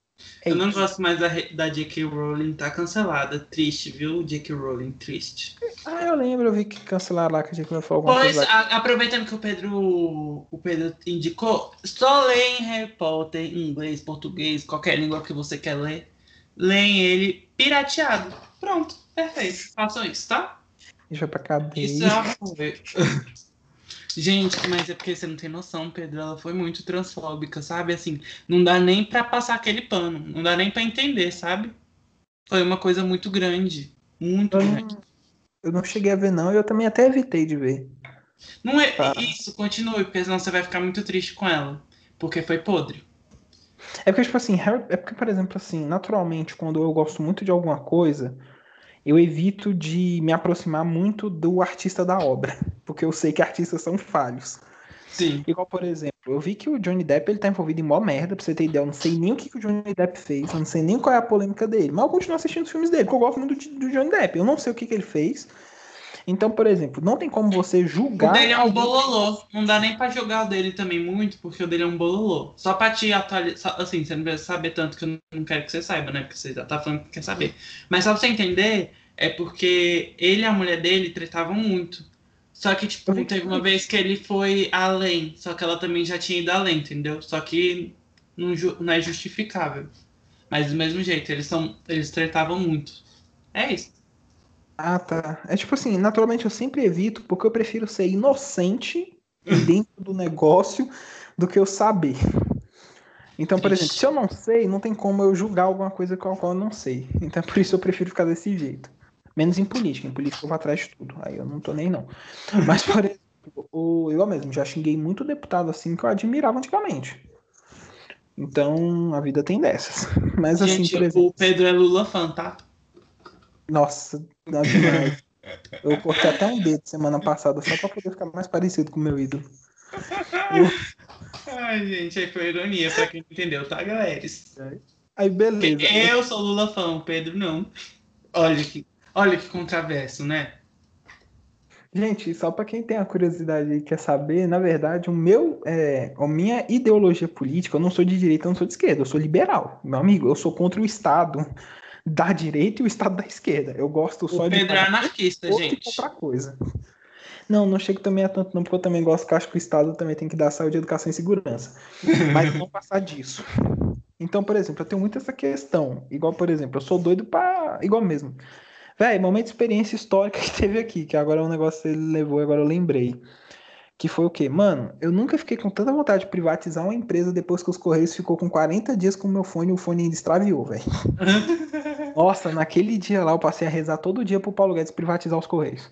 É eu não gosto mais da, da J.K. Rowling, tá cancelada. Triste, viu, J.K. Rowling? Triste. Ah, eu lembro, eu vi que cancelaram lá, que a J.K. Rowling falou alguma pois, coisa. Pois, aproveitando que o Pedro, o Pedro indicou, só leem Harry Potter em inglês, português, qualquer língua que você quer ler. Leem ele pirateado. Pronto, perfeito. Façam isso, tá? Deixa pra cadeia. Isso é Gente, mas é porque você não tem noção, Pedro. Ela foi muito transfóbica, sabe? Assim, não dá nem para passar aquele pano. Não dá nem para entender, sabe? Foi uma coisa muito grande. Muito eu grande. Não, eu não cheguei a ver, não. E eu também até evitei de ver. Não é tá. isso, continue, porque senão você vai ficar muito triste com ela. Porque foi podre. É porque, tipo assim, é porque, por exemplo, assim, naturalmente, quando eu gosto muito de alguma coisa, eu evito de me aproximar muito do artista da obra, porque eu sei que artistas são falhos. Sim. Igual, por exemplo, eu vi que o Johnny Depp ele tá envolvido em mó merda, pra você ter ideia. Eu não sei nem o que, que o Johnny Depp fez, eu não sei nem qual é a polêmica dele, mas eu continuo assistindo os filmes dele, porque eu gosto muito do, do Johnny Depp. Eu não sei o que, que ele fez. Então, por exemplo, não tem como você julgar. O dele é um bololô. Não dá nem pra julgar o dele também muito, porque o dele é um bololô. Só pra te atualizar. Assim, você não precisa saber tanto que eu não quero que você saiba, né? Porque você já tá falando que quer saber. Mas só pra você entender, é porque ele e a mulher dele tratavam muito. Só que, tipo, teve uma vez que ele foi além. Só que ela também já tinha ido além, entendeu? Só que não, não é justificável. Mas do mesmo jeito, eles são. Eles tratavam muito. É isso. Ah, tá. É tipo assim, naturalmente eu sempre evito, porque eu prefiro ser inocente dentro do negócio do que eu saber. Então, por exemplo, se eu não sei, não tem como eu julgar alguma coisa com a qual eu não sei. Então, por isso eu prefiro ficar desse jeito. Menos em política. Em política eu vou atrás de tudo. Aí eu não tô nem não. Mas, por exemplo, o, eu mesmo já xinguei muito deputado assim que eu admirava antigamente. Então, a vida tem dessas. Mas assim, Gente, por exemplo. O Pedro é Lula fã, tá? Nossa, não demais. Eu cortei até um dedo semana passada só pra poder ficar mais parecido com o meu ídolo. Ai, gente, aí foi ironia pra quem entendeu, tá, galera? Aí, beleza. Eu sou Lula fã, o Pedro não. Olha que, olha que contraverso, né? Gente, só para quem tem a curiosidade e quer saber, na verdade, o meu, é, a minha ideologia política, eu não sou de direita, eu não sou de esquerda, eu sou liberal. Meu amigo, eu sou contra o Estado da direita e o Estado da esquerda. Eu gosto só o de. Pedro é anarquista, gente. Outra coisa. Não, não chego também a tanto, não, porque eu também gosto que eu acho que o Estado também tem que dar saúde, educação e segurança. Mas não passar disso. Então, por exemplo, eu tenho muito essa questão. Igual, por exemplo, eu sou doido pra. Igual mesmo. Véi, momento de experiência histórica que teve aqui, que agora é um negócio que ele levou, agora eu lembrei. Que foi o quê? Mano, eu nunca fiquei com tanta vontade de privatizar uma empresa depois que os Correios ficou com 40 dias com o meu fone e o fone ainda extraviou, velho. Nossa, naquele dia lá eu passei a rezar todo dia pro Paulo Guedes privatizar os Correios.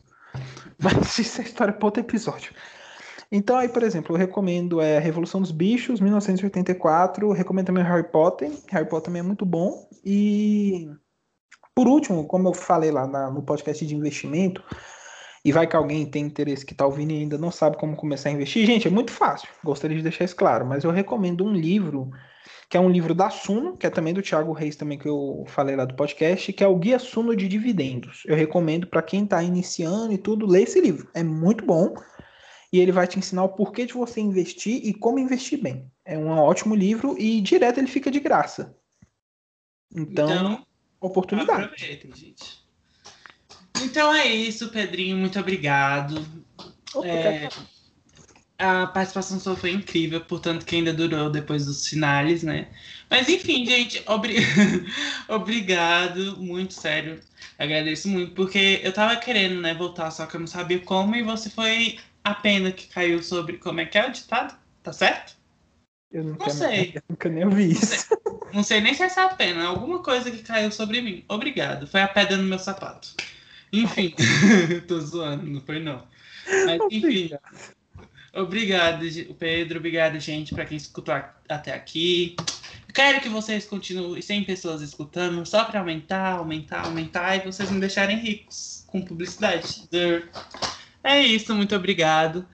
Mas isso é história para outro episódio. Então aí, por exemplo, eu recomendo é, Revolução dos Bichos, 1984, recomendo também Harry Potter, Harry Potter também é muito bom, e por último, como eu falei lá na, no podcast de investimento, e vai que alguém tem interesse que está ouvindo e ainda não sabe como começar a investir, gente, é muito fácil. Gostaria de deixar isso claro, mas eu recomendo um livro que é um livro da Suno, que é também do Thiago Reis também que eu falei lá do podcast, que é o Guia Suno de Dividendos. Eu recomendo para quem está iniciando e tudo, ler esse livro. É muito bom e ele vai te ensinar o porquê de você investir e como investir bem. É um ótimo livro e direto ele fica de graça. Então, então oportunidade. Aproveitem, gente. Então é isso, Pedrinho. Muito obrigado. Opa, é... a participação sua foi incrível, portanto que ainda durou depois dos finales, né? Mas enfim, gente, obri... obrigado, muito sério. Agradeço muito, porque eu tava querendo, né, voltar, só que eu não sabia como, e você foi a pena que caiu sobre como é que é o ditado, tá certo? Eu não, não sei. Eu nunca nem ouvi isso. Não sei, não sei nem se é essa pena, alguma coisa que caiu sobre mim. Obrigado. Foi a pedra no meu sapato. Enfim, tô zoando, não foi não. Mas enfim. Obrigado, Pedro. Obrigado, gente, para quem escutou até aqui. Quero que vocês continuem sem pessoas escutando, só para aumentar, aumentar, aumentar e vocês me deixarem ricos com publicidade. É isso, muito obrigado.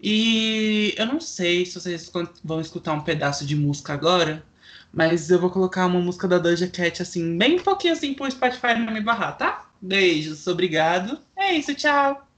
E eu não sei se vocês vão escutar um pedaço de música agora, mas eu vou colocar uma música da Doja Cat, assim, bem pouquinho assim pro Spotify não me barrar, tá? Beijos, obrigado. É isso, tchau.